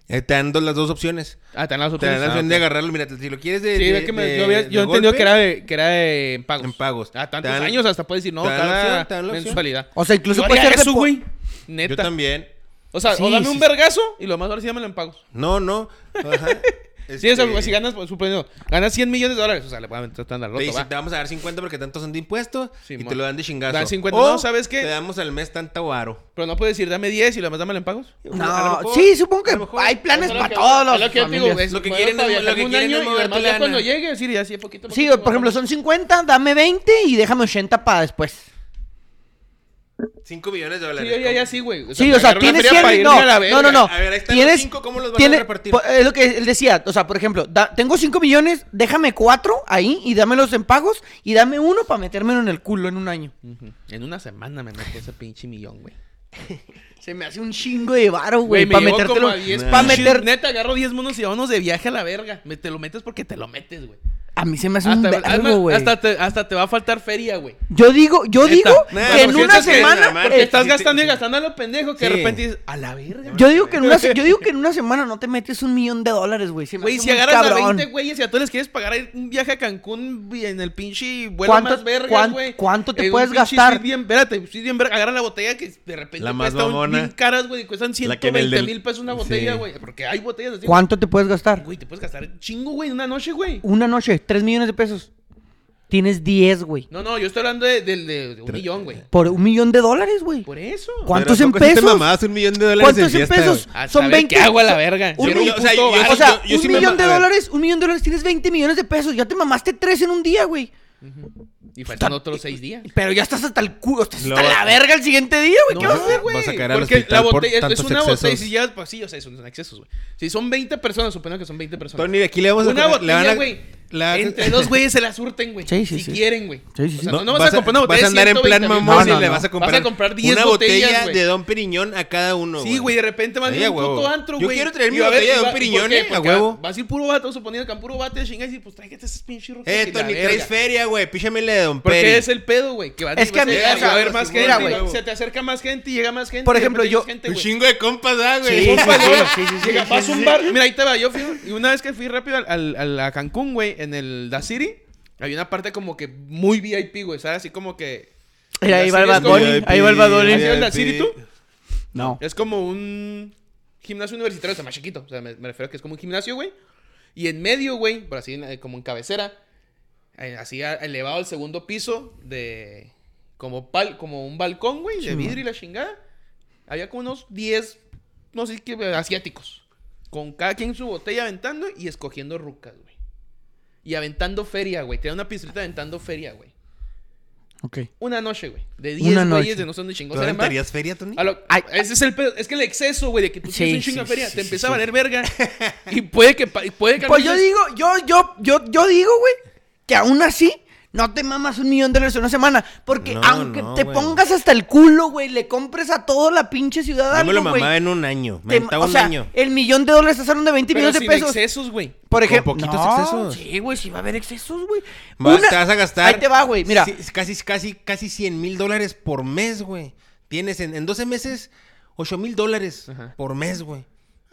Eh, te dan las dos opciones. Ah, te dan las Te opciones. dan la Ah, opción de agarrarlo. Mira, si lo quieres de. Sí, de- ve que me, de- yo había, de yo entendí golpe, que era de, que era de en pagos. En pagos. Ah, tantos Te dan- años hasta puedes decir, no, te cada te mensualidad. O sea, incluso Yo puede ser eso, güey. Yo Neta. también. O sea, Sí, o dame sí, un sí. vergazo y lo más ahora sí dámelo en pagos. No, no. Ajá. Sí, si ganas, pues, suponiendo, ganas 100 millones de dólares, o sea, le pueden meter tan al Te loto, dicen, va. te vamos a dar 50 porque tantos son de impuestos Sí, y te lo dan de chingazo. Dan 50, O no, ¿sabes qué? Te damos al mes tanta varo. Pero no puedes decir, dame 10 y lo demás dámelo en pagos. No, mejor- sí, supongo que hay planes para que- todos los lo que digo, es Lo que quieren es- lo que quieren es mover tu cuando llegue, decir, ya así poquito, Sí, poquito, por ejemplo, son 50, dame 20 y déjame 80 para después. 5 millones de Sí, dólares. yo ya, ya sí, güey. Sí, o sea, agarrar una tienes feria para 100 irme no, a no, no, no. A ver, ahí están Tienes, los cinco, ¿cómo los van a tienes- repartir? po- Es lo que él decía, o sea, por ejemplo, da- tengo 5 millones, déjame 4 ahí y dámelos en pagos y dame uno para metérmelo en el culo en un año. Ujú. En una semana me meto ese pinche millón, güey. Se me hace un chingo de varo, Güey, me para metértelo. como a 10 Para meter Neta, agarro 10 monos y vámonos de viaje a la verga. Me, te lo metes porque te lo metes, güey. A mí se me hace un Hasta, vergo, además, güey. hasta, te, hasta te va a faltar feria, güey. Yo digo, yo Neta. digo Neta, que en una que semana Porque eh, estás sí, gastando sí. y gastando a lo pendejo que de Sí. repente dices, a la verga. yo digo que en una yo digo que en una semana no te metes un millón de dólares, güey. Güey, si agarras a cabrón. 20 güeyes y a todos les quieres pagar un viaje a Cancún en el pinche vuelo ¿Cuánto- más vergas, cuán- güey. cuánto te un puedes gastar? bien, espérate, suite bien verga. Agarra la botella que de repente La más cuesta un- bien caras, güey. Cuestan La que en el 120 del- mil pesos una botella, Sí. güey. Porque hay botellas así. ¿Cuánto te puedes gastar? Güey, te puedes gastar un chingo, güey, en una noche, güey. Una noche, 3 millones de pesos. Tienes 10, güey. No, no, yo estoy hablando de, de- de- de un millón, güey. Por un millón de dólares, güey. Por eso. ¿Cuántos Pero ¿a en pesos? mamabas un millón de dólares ¿Cuántos en fiesta, pesos? güey? A Son saber 20. qué hago a la verga. Un Yo millón- o sea, yo- varo. O sea, yo- yo un sí me millón ma- de a ver. dólares, un millón de dólares tienes 20 millones de pesos. Ya te mamaste 3 en un día, güey. Y faltan otros seis días. Pero ya estás hasta el culo, estás Lo hasta la verga el siguiente día, güey. ¿Qué No, vas a hacer? güey. Vas a caer al Porque hospital la por botella es- tantos una botella. excesos. Si ya, pues sí, o sea, son excesos, güey. Si son 20 personas, supongo que son 20 personas. Tony, de aquí le vamos a una le botella, van a- güey. La- Entre dos güeyes se la surten, güey. Sí, sí, si sí. quieren, güey. Sí, sí, O sea, No, no, no vas, a comprar una vas a andar en plan 120 mil mamón No, y le no. vas a comprar, Vas a comprar 10 una botellas, botella güey. de Don Periñón a cada uno. Sí, güey, de repente vas a ir a puto antro, Yo güey. quiero traer mi ver- botella de Don va- ¿y por Periñón, eh, a Porque huevo. Vas a ir puro vato, suponiendo que a puro vato de chingas y pues tráigate esas pinches rucas. Eh, Tony, traes feria, güey. Píchamele de Don Porque Peri. es el pedo, güey. Que va Es que a mí- a haber más gente. güey. Se te acerca más gente y llega más gente. Por ejemplo, yo- Un güey. chingo de compas, ¿ah, güey? Sí, Compa, sí, yo- sí, sí, sí, llega, sí, vas a un bar. Mira, ahí te va. Yo fui, y una vez que fui rápido a Cancún, güey, en el Da City, había una parte como que muy VIP, güey. ¿Sabes? Así como que. Mira, ahí va el Bad Bunny. Ahí va el Bad Bunny. ¿Has ido al Da City tú? No. Es como un gimnasio universitario, o sea, más chiquito. O sea, me, me refiero a que es como un gimnasio, güey. Y en medio, güey, por así, eh, como en cabecera, eh, así a- elevado al segundo piso de. Como, pal, como un balcón, güey, de Sí, vidrio y la chingada. Había como unos 10, no sé qué, asiáticos. Con cada quien su botella aventando y escogiendo rucas, güey. Y aventando feria, güey. Tenía una pistolita aventando feria, güey. Ok. Una noche, güey. De 10 Una güeyes de no dónde ¿Tú chingos más. aventarías feria, Tony? A lo- Ay, ese es el pedo. Es que el exceso, güey, de que tú Sí, tienes un chingo de sí, feria, sí, te sí, empieza sí. a valer verga. y puede que, puede que Pues yo digo, yo, yo, yo, yo digo, güey, que aún así no te mamas un millón de dólares en una semana. Porque No, aunque no, te güey. pongas hasta el culo, güey, le compres a toda la pinche ciudad Yo me lo algo, güey, mamaba en un año. Me te- o un sea, año. el millón de dólares estás hablando de 20 Pero millones de sin pesos. excesos, güey. Por ejemplo, poquitos no, excesos. Sí, güey, sí va a haber excesos, güey. Vas- Una- te vas a gastar. Ahí te va, güey, mira. sí, casi, casi, casi 100 mil dólares por mes, güey. Tienes en, en 12 meses 8 mil dólares por mes, güey.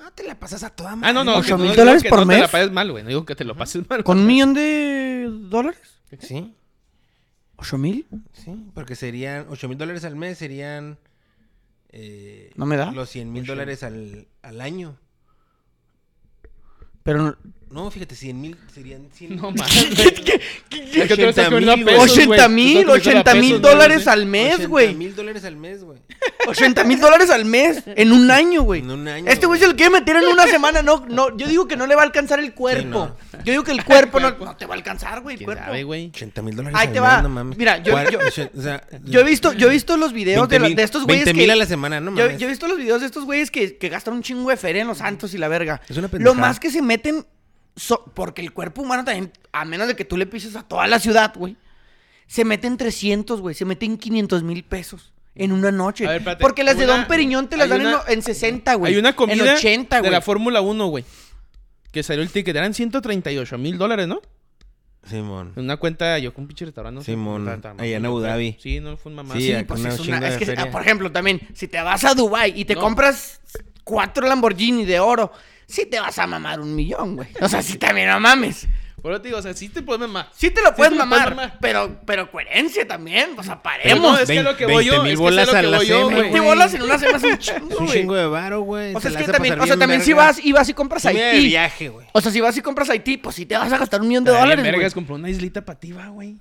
Ah, te la pasas a toda madre. Ah, no, no. ¿Ocho que no mil digo dólares por no te la mes? pases mal, güey. No digo que te lo pases mal. ¿Con un millón de dólares? Sí, ¿Ocho mil? sí. Porque serían 8 mil dólares al mes, serían. eh, ¿No me da? Los 100 mil dólares al, al año. Pero no- No, fíjate, 100 mil serían 100 No mames. güey. Es que tú le estás 80 comiendo a mil, pesos, güey. 80 Tú mil, estás comiendo a 80 mil dólares al mes, 80 güey. mil dólares al mes, güey. 80 mil dólares al mes en un año, güey. En un año, Este güey se lo quiere meter en una semana. No, no, yo digo que no le va a alcanzar el cuerpo. Yo digo que el cuerpo no, no te va a alcanzar, güey. El ¿Quién cuerpo. sabe, güey? 80 mil dólares Ahí al te mes, va. no mames. Mira, yo- yo- o sea, Yo he visto, yo he visto los videos de, 20 la- mil- de estos güeyes 20 que... mil a la semana, no yo, mames. yo he visto los videos de estos güeyes que, que gastan un chingo de feria en los santos y la verga. Es una Lo pendejada. más que se meten... so- porque el cuerpo humano también, a menos de que tú le pises a toda la ciudad, güey, se meten 300, güey, se meten 500 mil pesos en una noche. A ver, espérate. porque las de Don Periñón te las dan en una- en, 60, güey. Hay una comida En 80, de la Fórmula 1, güey. Que salió el ticket. Eran 138 mil dólares, ¿no? Simón. En una cuenta, yo con un pinche restaurante. Simón, allá en Abu Dhabi. Sí, no fue un mamá. Sí, Sí, pues una es, una- es que, feria. por ejemplo, también, si te vas a Dubai y te No. compras cuatro Lamborghini de oro, sí te vas a mamar un millón, güey. O sea, sí también no mames. Por eso te digo, o sea, sí te puedes mamar. Sí te lo puedes te lo mamar, puedes mamar. pero, pero coherencia también. O sea, Pero no, paremos. es que lo que voy yo, 20,000 es que bolas lo a que la voy yo, semana, güey. 20 bolas en una semana es un chingo, Es un güey. chingo de varo, güey. O sea, Te es que también, o sea, también si vas y vas y compras Sí, me de Haití. viaje, güey. O sea, si vas y compras Haití, pues sí te vas a gastar un millón de Ay, dólares, güey. vergas, compró una islita pativa, güey.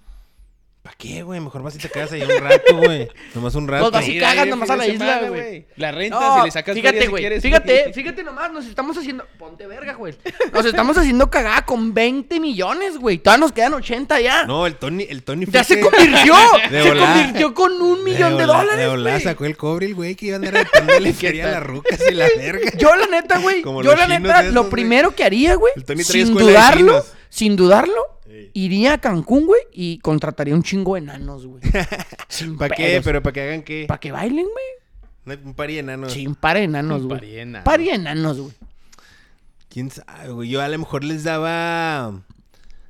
¿Para qué, güey? Mejor vas y te quedas ahí un rato, güey. Nomás un rato. Pues vas y cagas nomás a la isla, güey. La rentas No, y le sacas fíjate, feria si güey. quieres. fíjate, fíjate nomás, nos estamos haciendo. Ponte verga, güey. Nos estamos haciendo cagada con 20 millones, güey. Todavía nos quedan 80 ya. No, el Tony, el Tony ya se convirtió. De se volada. convirtió con un millón de, volá- dólares. De volada güey. sacó el cobre el güey que iba a andar repartiéndole feria a las rucas y la verga. Yo la neta, güey, yo la neta, esos, lo güey. primero que haría, güey, sin dudarlo, sin dudarlo. Iría a Cancún, güey, y contrataría un chingo de enanos, güey. ¿Para qué? ¿Pero para que hagan qué? ¿Para que bailen, güey? Un par de enanos. Sí, un par de enanos, Un güey. par de enanos. Par de enanos, güey. ¿Quién sabe, güey? Yo a lo mejor les daba...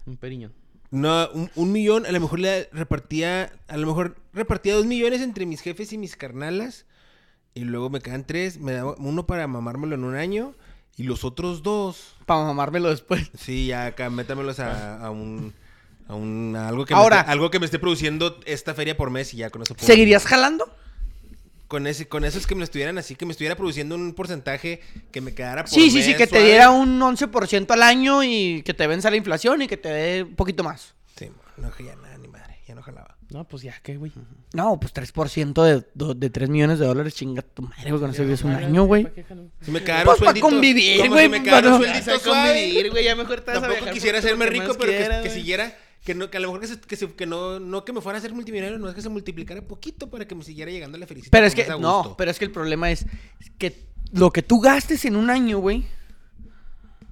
Un periñón. No, un, un millón, a lo mejor le repartía... A lo mejor repartía dos millones entre mis jefes y mis carnalas. Y luego me quedan tres. Me daba uno para mamármelo en un año. Y los otros dos... Para mamármelo después. Sí, ya acá, métamelos a, a un... A un... a algo que Ahora- me esté, algo que me esté produciendo esta feria por mes y ya con eso puedo- ¿Seguirías jalando? Con ese, con esos que me estuvieran así, que me estuviera produciendo un porcentaje que me quedara por Sí, sí, sí, que te diera un 11% al año y que te venza la inflación y que te dé un poquito más. Sí, no, ya nada, ni madre, ya no jalaba. No, pues ya, ¿qué, güey? No, pues 3% de, do- de 3 millones de dólares, chinga tu madre, güey, con eso vives un año, güey. Si me quedara Pues un pa' sueldito... convivir, güey, Si me para- sueldito suave. convivir, güey, ya mejor te vas a Tampoco viajar quisiera por todo hacerme lo que rico, más pero que, quieras, que güey. siguiera... Que, no, que a lo mejor que, se- que, se- que no, no que me fuera a ser multimillonario, no es que se multiplicara poquito para que me siguiera llegando la felicidad. Pero es con que, más a no, gusto. pero es que el problema es que lo que tú gastes en un año, güey,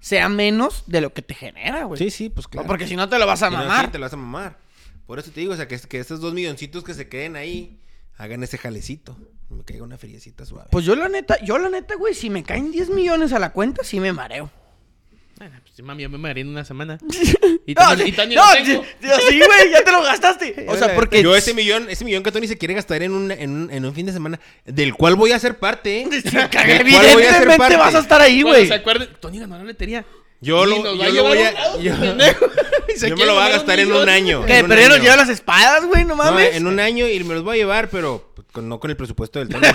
sea menos de lo que te genera, güey. Sí, sí, pues claro. Porque si no te lo vas a Si no, mamar. sí, te lo vas a mamar. Por eso te digo, o sea, que, que estos dos milloncitos que se queden ahí, hagan ese jalecito. Me caiga una feriecita suave. Pues yo la neta, yo la neta, güey, si me caen 10 millones a la cuenta, sí me mareo. Bueno, pues mami, yo me mareé en una semana. Y No, Tony, sí, y Tony no, lo tengo. sí, sí, güey, ya te lo gastaste. O sea, porque... Yo ese millón, ese millón que Tony se quiere gastar en un, en un, en un fin de semana, del cual voy a ser parte, ¿eh? Del cual voy a ser Evidentemente parte. vas a estar ahí, güey. se acuerden, Tony ganó la lotería. Yo lo, nos yo lo voy a... Yo, me lo voy a gastar en un año. Un pero nos año. lleva las espadas, güey, no No, mames. en un año y me los voy a llevar, pero pues, con- no con el presupuesto del Tony.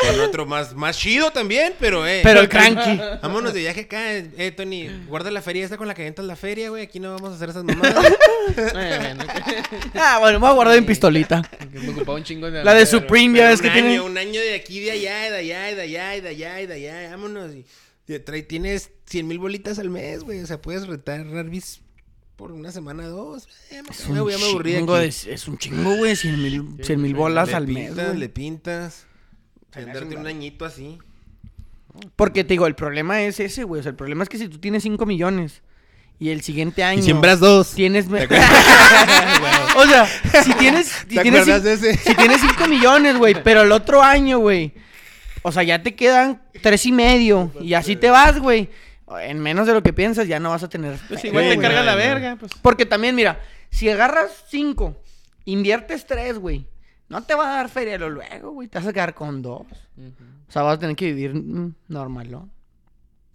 con otro más, más chido también, pero eh. Pero el cranky. Vámonos de viaje acá, eh, Tony. Guarda la feria esta con la que entras la feria, güey. Aquí no vamos a hacer esas mamadas. Ah, bueno, me voy a guardar en pistolita. me ocupaba un chingo de La de. Supreme, ya ves que año, tiene... un año de aquí, de allá, de allá, de allá, de allá, de allá. Vámonos. Y, y trae, tienes 100 mil bolitas al mes, güey. O sea, puedes retar Rarbis por una semana, dos. Eh, me, Es me, un ya me aburrí de es un chingo, güey, 100 mil, 100 mil bolas le al mes, pintas, güey. le pintas. Me hace Andarte un añito así. Porque te digo, el problema es ese, güey. O sea, el problema es que si tú tienes 5 millones y el siguiente año... dos. Tienes... o sea, si tienes... Si ¿Te tienes de ese? Si tienes 5 millones, güey, pero el otro año, güey. O sea, ya te quedan tres y medio. Y así te vas, güey. En menos de lo que piensas, ya no vas a tener. Pues igual te güey. carga la verga, pues. Porque también, mira, si agarras 5, inviertes 3, güey. No te va a dar feria lo luego, güey. Te vas a quedar con dos. O sea, vas a tener que vivir mm, normal, ¿no?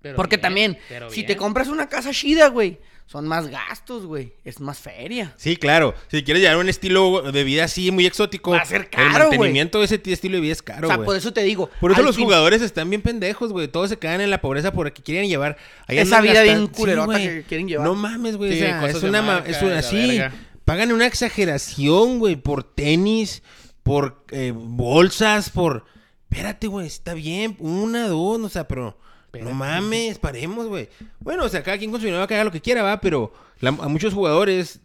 Pero Porque bien, también, pero si bien. te compras una casa chida, güey, son más gastos, güey. Es más feria. Sí, claro. Si quieres llevar un estilo de vida así muy exótico, Va a ser el caro, güey. mantenimiento de ese estilo de vida es caro, o sea, güey. por eso te digo. Por eso los fin- jugadores están bien pendejos, güey. Todos se quedan en la pobreza porque quieren llevar. Esa vida bien culerota güey. que quieren llevar. No mames, güey. Sí, o sea, es una. ma- marca, es una- así. Pagan una exageración, güey, por tenis, por eh, bolsas, por. Espérate, güey, está bien. Una, dos, o sea, pero. Espérate. No mames, paremos, güey. Bueno, o sea, cada quien con su dinero va a haga lo que quiera, va, pero la- a muchos jugadores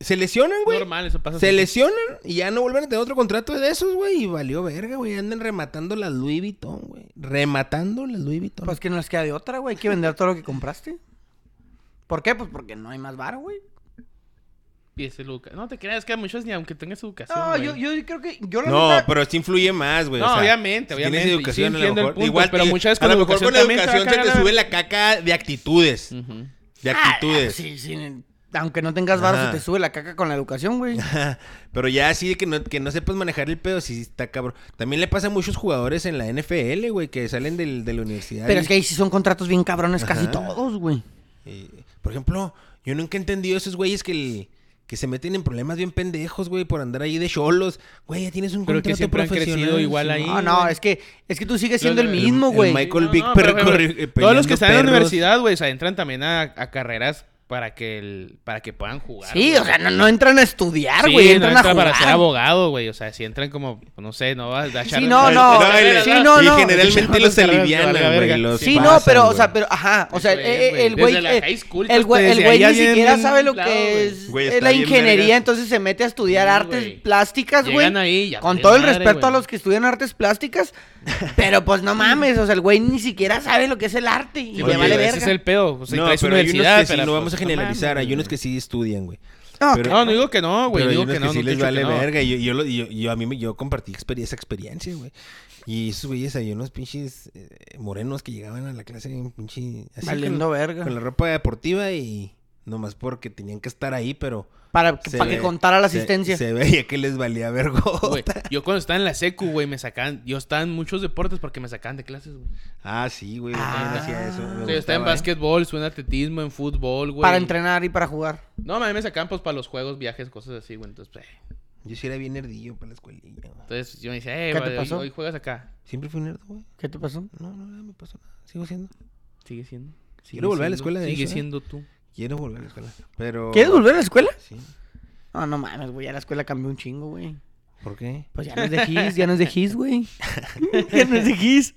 se lesionan, güey. Normal, eso pasa. Se siempre. lesionan y ya no vuelven a tener otro contrato de esos, güey. Y valió verga, güey. Andan rematando las Louis Vuitton, güey. Rematando las Louis Vuitton. Pues que no les queda de otra, güey. Hay que vender todo lo que compraste. ¿Por qué? Pues porque no hay más varo, güey. No te creas que a muchos ni aunque tengas educación. No, yo, yo creo que. Yo la no, pero sí influye más, güey. No, o sea, obviamente, obviamente, Tienes sí educación, a lo mejor. punto, igual, pero muchas veces a lo con mejor con educación también te va a educación se te la- sube la caca de actitudes. De Ah, actitudes. sí, sí. Aunque no tengas Ajá. se te sube la caca con la educación, güey. Pero ya así de que no, que no sepas manejar el pedo, sí está cabrón. También le pasa a muchos jugadores en la NFL, güey, que salen del- de la universidad. Pero y- es que ahí sí son contratos bien cabrones casi todos, güey. y, por ejemplo, Yo nunca he entendido esos güeyes que, el- que se meten en problemas bien pendejos, güey, por andar ahí de cholos. Güey, ya tienes un Pero que contrato siempre han profesional. crecido igual ahí. No, no, es que, es que tú sigues siendo el El- mismo, güey. Michael No, Vick no, pero, percorri- pero, eh, Todos los que están en la universidad, güey, o sea, entran también a, a carreras para que el, para que puedan jugar. Sí, güey. o sea, no, no entran a estudiar, Sí, güey, no entran a jugar. para ser abogado, güey. O sea, si entran como, no sé, no vas a echar... Sí, no, no, y- sí, no, y no. generalmente los alivianan, güey. Sí, no, pero, o sea, pero, ajá, o sea, el, güey. el güey, Desde la high school, el güey, desde el ahí güey ya ni siquiera sabe lo que es la ingeniería, entonces se mete a estudiar artes plásticas, güey. Llegan ahí, ya Con todo el respeto a los que estudian artes plásticas, pero pues no mames, o sea, el güey ni siquiera sabe lo que es el arte y le vale ese verga. es el pedo. O sea, traes universidad, pero, no vamos a generalizar. hay unos que sí estudian, güey. No, pero- No, no digo que no, güey. Digo que que, no. sí no les vale que no. verga. Yo, yo, lo- yo, yo a mí me, yo compartí exper- esa experiencia, güey. Y esos güeyes, hay unos pinches eh, morenos que llegaban a la clase en pinche... así Valiendo con, verga. con la ropa deportiva y nomás porque tenían que estar ahí, pero... Para, que- para que contara la asistencia. Se, veía que les valía vergo. Güey, yo cuando estaba en la secu, güey, me sacaban... Yo estaba en muchos deportes porque me sacaban de clases, güey. Ah, sí, güey. Yo Ah. también hacía eso. me O sea, yo estaba en ¿eh? básquetbol, estuve en atletismo, en fútbol, güey. para entrenar y para jugar. No, a mí me sacaban pues para los juegos, viajes, cosas así, güey. Entonces, pues, eh. Yo sí era bien nerdillo para la escuelilla. güey. Entonces yo me decía, eh, ¿Qué te vale, pasó? hoy juegas acá. Siempre fui nerd, güey. ¿Qué te pasó? No, no, no me pasó nada. Sigo siendo. Sigue siendo. sigue Quiero volver a la siendo- escuela, de Sigue ¿eh? siendo tú. Quiero volver a la escuela. Pero... ¿Quieres volver a la escuela? Sí. No, no mames, güey, ya la escuela cambió un chingo, güey. ¿Por qué? Pues ya no es de Gis, ya no es de Gis, güey. ya no es de Gis.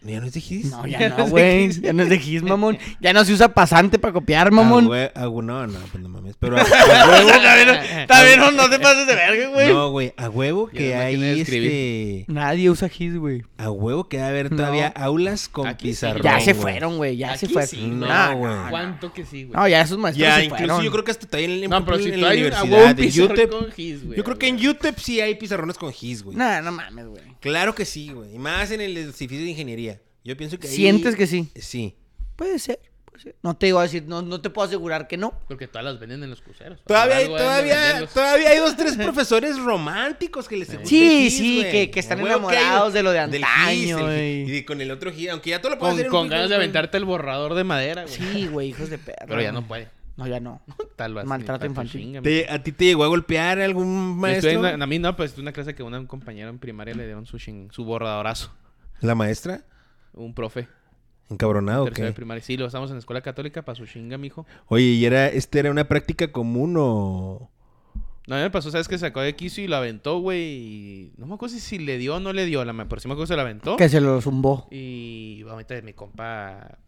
¿Ya no es de Gis? No, Ya no güey. Ya no es de Gis, mamón. Ya no se usa pasante para copiar, Ah, mamón. güey, ah, güey, no, no, pues no mames. Pero a, a huevo... Está bien, no, no te pases de verga, güey. No, güey, a huevo que hay este... Nadie usa Gis, güey. A huevo que va a haber No. todavía aulas con Aquí sí. pizarrón, Ya se fueron, güey. Ya se fueron. sí, No, No, güey. no, ¿Cuánto que sí, güey? No, ya esos maestros Ya, se incluso fueron. yo creo que hasta todavía en, No, pero si en la universidad, un UTEP, con gis, güey. Yo creo que en UTEP sí hay pizarrones con GIS, güey. No, no mames, güey. Claro que sí, güey. Y más en el edificio de ingeniería. Yo pienso que ahí... ¿Sientes que sí? Sí. Puede ser. No te iba a decir, no, no te puedo asegurar que no. Porque todas las venden en los cruceros. Todavía hay, todavía, todavía hay dos, tres profesores románticos que les gusta Sí, el GIS, sí, que- que están A huevo que hay enamorados de lo de del antaño, GIS, el- y con el otro GIS, aunque ya todo lo puedes Con, hacer con ganas de aventarte el borrador de madera, güey. Sí, güey, hijos de perra. Pero ya no puede. No, ya no. Tal vez. Maltrato infantil. ¿Te- ¿A ti te llegó a golpear algún maestro? estuve en una- a mí no, pues tuve una clase que una, un compañero en primaria le dieron su, ching- su borradorazo. ¿La maestra? Un profe. ¿Encabronado tercero de primaria. Sí, lo estamos en la escuela católica para su chinga, mijo. Oye, ¿y era, este era una práctica común o...? No, a mí me pasó, ¿sabes? Que sacó de quicio y lo aventó, güey. Y no me acuerdo si- si le dio o no le dio. La pero sí me acuerdo que se lo aventó. Que se lo zumbó. Y ahorita mi compa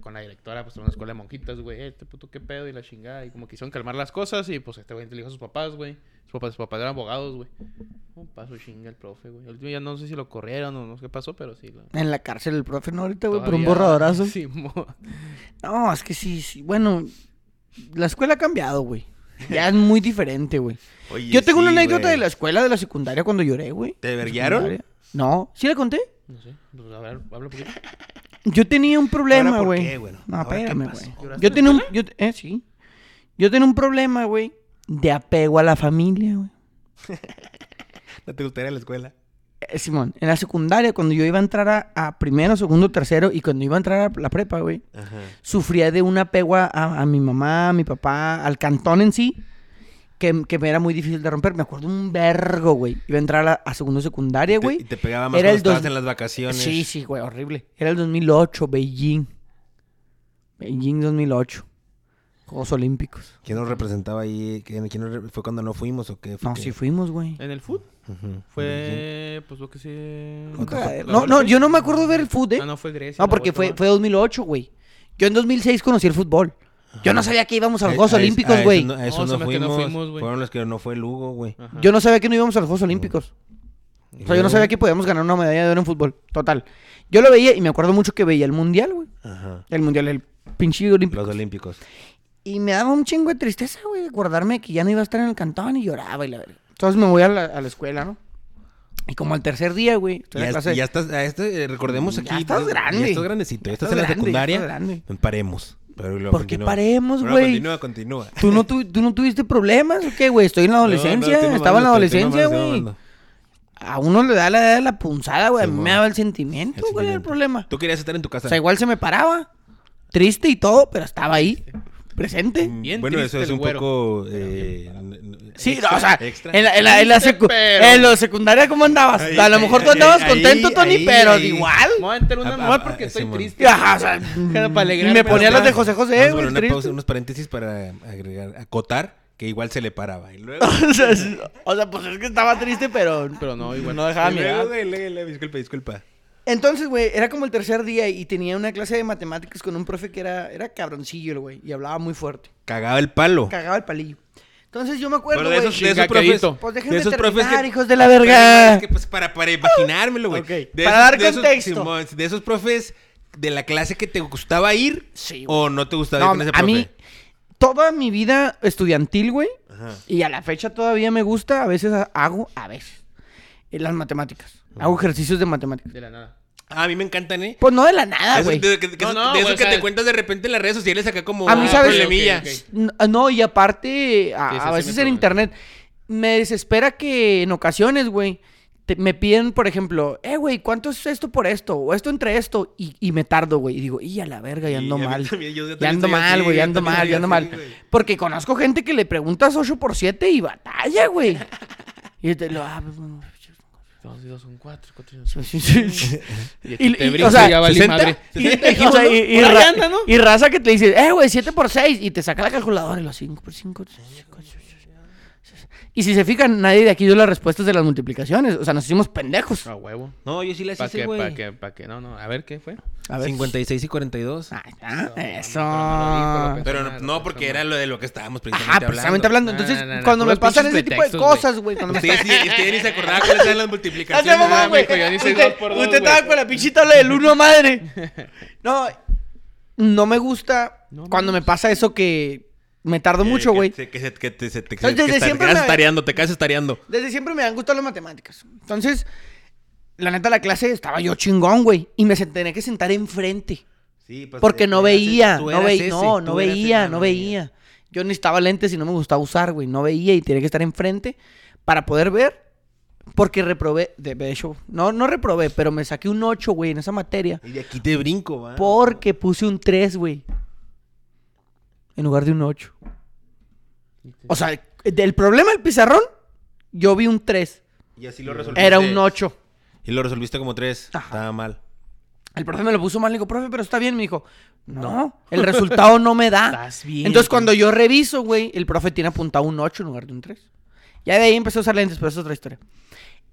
con la directora, pues, a una escuela de monjitas, güey. "Eh, Este puto, qué pedo y la chingada. Y como quisieron calmar las cosas. Y pues este güey le dijo a sus papás, güey. Sus papás, sus papás eran abogados, güey. Un paso chinga el profe, güey. El último ya no sé si lo corrieron o no sé qué pasó, pero sí. lo- En la cárcel el profe, ¿no? Ahorita, güey, por un borradorazo. Sí, mo- No, es que sí, sí. Bueno, la escuela ha cambiado, güey. Ya es muy diferente, güey. Oye, Yo tengo una anécdota güey. de la escuela de la secundaria cuando lloré, güey. ¿Te verguiaron? Secundaria. No, ¿sí la conté? No sé. Pues, a ver, habla un poquito. Yo tenía un problema, ¿Ahora por güey. qué, güey? No, ¿Ahora qué espérame, güey. ¿Lloraste Yo tenía un... Yo, eh, sí. Yo tenía un problema, güey, de apego a la familia, güey. ¿No te gustaría la escuela? Eh, Simón, en la secundaria, cuando yo iba a entrar a, a primero, segundo, tercero, y cuando iba a entrar a la prepa, güey, sufría de un apego a, a mi mamá, a mi papá, al cantón en sí, que, que me era muy difícil de romper. Me acuerdo un vergo, güey. Iba a entrar a, segundo secundaria, güey. Y te pegaba más Era cuando el dos- en las vacaciones. Sí, sí, güey, horrible. Era el 2008, Beijing. Beijing 2008. Juegos Olímpicos. ¿Quién nos representaba ahí? ¿Quién, quién nos re- ¿Fue cuando no fuimos o qué? Fue No, que- sí fuimos, güey. En el food Ujú. fue, pues lo que sí. Un cagadero. ¿La No, no, yo no me acuerdo de ver el fútbol, ¿eh? Ah, no, fue Grecia. No, porque fue, fue 2008, güey. Yo en 2006 conocí el fútbol. Yo no sabía que íbamos a los Eh, Juegos a Olímpicos, a güey. eso no, a eso No, no son los que no fuimos. fuimos, güey. Fueron los que no fue el Hugo, güey. Ajá. Yo no sabía que no íbamos a los Juegos Olímpicos. O sea, yo no sabía que podíamos ganar una medalla de oro en fútbol. Total. Yo lo veía y me acuerdo mucho que veía el Mundial, güey. Ajá. El Mundial, el pinche Olímpico. Los Olímpicos. Y me daba un chingo de tristeza, güey, acordarme que ya no iba a estar en el cantón y lloraba y la verdad. Entonces me voy a la, a la escuela, ¿no? Y como al tercer día, güey, estoy en Ya, la clase- ya estás, a este, eh, recordemos Ya aquí. estás pues, grande. Ya estás grandecito. Ya estás, estás en la grande, ya secundaria. estás grande. Paremos. Pero luego ¿Por qué continúa. paremos, güey? Continúa, continúa. ¿Tú no, tu- ¿Tú no tuviste problemas o qué, güey? Estoy en la adolescencia, No, no, estoy estaba en la adolescencia, güey. A uno le da la edad de la punzada, güey. a mí me daba el sentimiento, El güey, era el sentimiento. problema. Tú querías estar en tu casa. O sea, igual se me paraba. Triste y todo, pero estaba ahí. Presente. Bien bueno, eso es un güero. poco. eh, Sí, extra, no, o sea, extra. en la, en la, en la Triste, secu- pero- en la secundaria, ¿cómo andabas? Ahí, a lo mejor tú ahí, andabas ahí, contento, Tony, ahí, pero ahí. igual. Me voy a meter una Ah, nomás ah, porque ah, estoy triste. Ajá, o sea, Para y alegrarme, me ponía las de José José, poner una pausa, unos paréntesis para agregar, acotar que igual se le paraba. Y luego. o, sea, es- o sea, pues es que estaba triste, pero, Pero no, igual. no dejaba mirar. luego, disculpa, disculpa. Entonces, güey, era como el tercer día y tenía una clase de matemáticas con un profe que era, era cabroncillo, el güey, y hablaba muy fuerte. Cagaba el palo. Cagaba el palillo. Entonces yo me acuerdo, Pero de güey. esos, de esos profes. Pues de déjenme esos profes terminar, que- hijos de la verga. es que, pues, para, para imaginármelo, güey. Ok, De para dar de esos- contexto. De esos profes de la clase que te gustaba ir Sí, güey. o no te gustaba No, ir con ese a profe. mí, toda mi vida estudiantil, güey, y a la fecha todavía me gusta, a veces ha- hago, a veces, en las matemáticas. Hago ejercicios de matemáticas. De la nada. Ah, a mí me encantan, ¿eh? Pues no de la nada, güey. de, que- que- No, no, de esos güey, o que sea, te cuentas de repente en las redes sociales acá como A mí, ¿sabes? problemilla. No, y aparte, a, Sí, veces en internet, me desespera que en ocasiones, güey, me piden, por ejemplo, eh, güey, ¿cuánto es esto por esto? O esto entre esto. Y, y me tardo, güey. Y digo, y a la verga, ya ando mal. también, yo- yo Ya ando mal, güey, ya ando mal, ya ando mal. así. Porque conozco gente que le preguntas 8 por 7 y batalla, güey. y te lo... ah, pues, bueno, Dos y dos son cuatro, cuatro y dos son... sí, sí, sí. Y, Y- te y- brinca o sea, y ya valí 60, madre. Y, ¿60 y- dijimos, o sea, no? y- y Por ahí ra- anda, ¿no? y raza que te dice, eh, güey, 7 por 6 y te saca la calculadora y los 5 por 5. Y si se fijan, nadie de aquí dio las respuestas de las multiplicaciones. O sea, nos hicimos pendejos. A huevo. No, yo sí las ¿Para hice, qué? güey. ¿Para qué? ¿Para qué? No, no. A ver, ¿qué fue? A ver. 56 y 42. Ahí está, No, eso. no, no, no, Pero no, porque era lo de lo que estábamos precisamente Ajá, hablando. precisamente hablando. No, Entonces, no, no, cuando me pasan ese tipo de cosas, güey. Cuando me Ustedes, sí- ustedes ni se acordaban cuáles eran las multiplicaciones. Ah, güey. mijo, yo ni sé Usted, dos por dos, usted estaba con la pinche tabla del uno, madre. No, no me gusta No, cuando me me pasa eso que me tardo Que- mucho, que güey. se- Que, se- que te, Entonces, que desde siempre te quedas me- tareando, te quedas tareando. Desde siempre me han gustado las matemáticas. Entonces, la neta, la clase estaba yo chingón, güey. Y me tenía que sentar enfrente. Sí, pues, Porque no veía, no veía, ese, no, veía, no veía. Yo necesitaba lentes y no me gustaba usar, güey. No veía y tenía que estar enfrente para poder ver. Porque reprobé, de hecho, no, no reprobé, pero me saqué un 8, güey, en esa materia. Y de aquí te brinco, va. Porque puse un 3, güey. En lugar de un 8. O sea, del problema del pizarrón, yo vi un 3. Y así lo resolviste. Era un 8. Y lo resolviste como tres. Ajá. Estaba mal. El profe me lo puso mal. Le digo, profe, pero está bien. Me dijo, no, el resultado no me da. Estás bien. Entonces, cuando yo reviso, güey, el profe tiene apuntado un 8 en lugar de un 3. Ya de ahí empezó a usar lentes, pero eso es otra historia.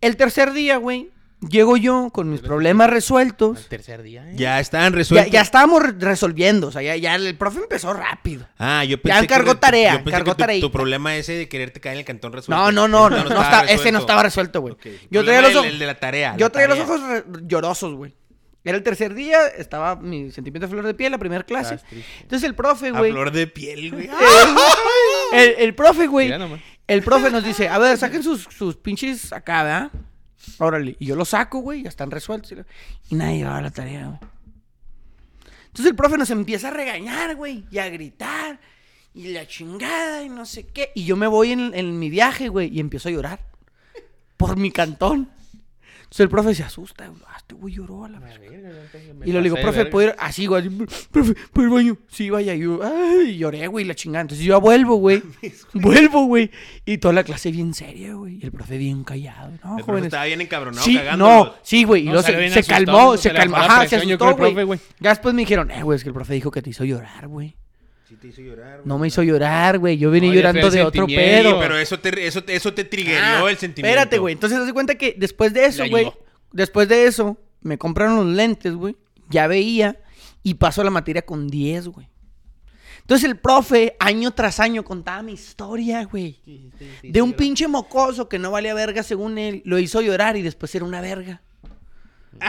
El tercer día, güey, llego yo con mis problemas resueltos. tercer día, ¿eh? Ya estaban Ya, resueltos. ya estábamos re- resolviendo. O sea, ya, ya el profe empezó rápido. Ah, yo Ya pensé que encargó tarea, yo pensé que tu- problema ese de quererte caer en el cantón resuelto. No, no, no, no, Ese no está- ese no estaba resuelto, güey. Yo traía los ojos- el- el de la tarea. Yo la traía los ojos re- llorosos, güey. Era el tercer día, estaba mi sentimiento de flor de piel, la primera clase. Entonces el profe, A güey. flor de piel, güey. El, el profe, güey. El profe nos dice, a ver, saquen sus, sus pinches acá, ¿verdad? Y yo los saco, güey, ya están resueltos. y lo- Y nadie llevaba la tarea, güey. Entonces el profe nos empieza a regañar, güey, y a gritar, y la chingada, y no sé qué. Y yo me voy en, en mi viaje, güey, y empiezo a llorar. Por mi cantón. Entonces el profe se asusta, güey. Ah, este güey lloró a la verga. Y le digo, profe, ¿puedo ir? Así, güey. Profe, ¿puedo ir al baño? Sí, vaya. Y yo, ay, lloré, güey, la chingada. Entonces yo vuelvo, güey. vuelvo, güey. Y toda la clase bien seria, güey. Y el profe bien callado. No, El jóvenes. estaba bien encabronado, Sí, no, sí, güey. Y No, luego se, calmó, se calmó. Ajá, se asustó, güey. Ya después me dijeron, eh, güey, es que el profe dijo que te hizo llorar, güey. Sí te hizo llorar, güey. No me hizo llorar, güey. Yo No, ya llorando de otro pedo. Pero eso te, eso, te- eso te triggerió Ah, el sentimiento. Espérate, güey. Entonces, haz de cuenta que después de eso, güey. Después de eso, me compraron los lentes, güey. Ya veía y pasó la materia con 10, güey. Entonces el profe, año tras año, contaba mi historia, güey. De un pinche mocoso que no valía verga según él. Lo hizo llorar y después era una verga.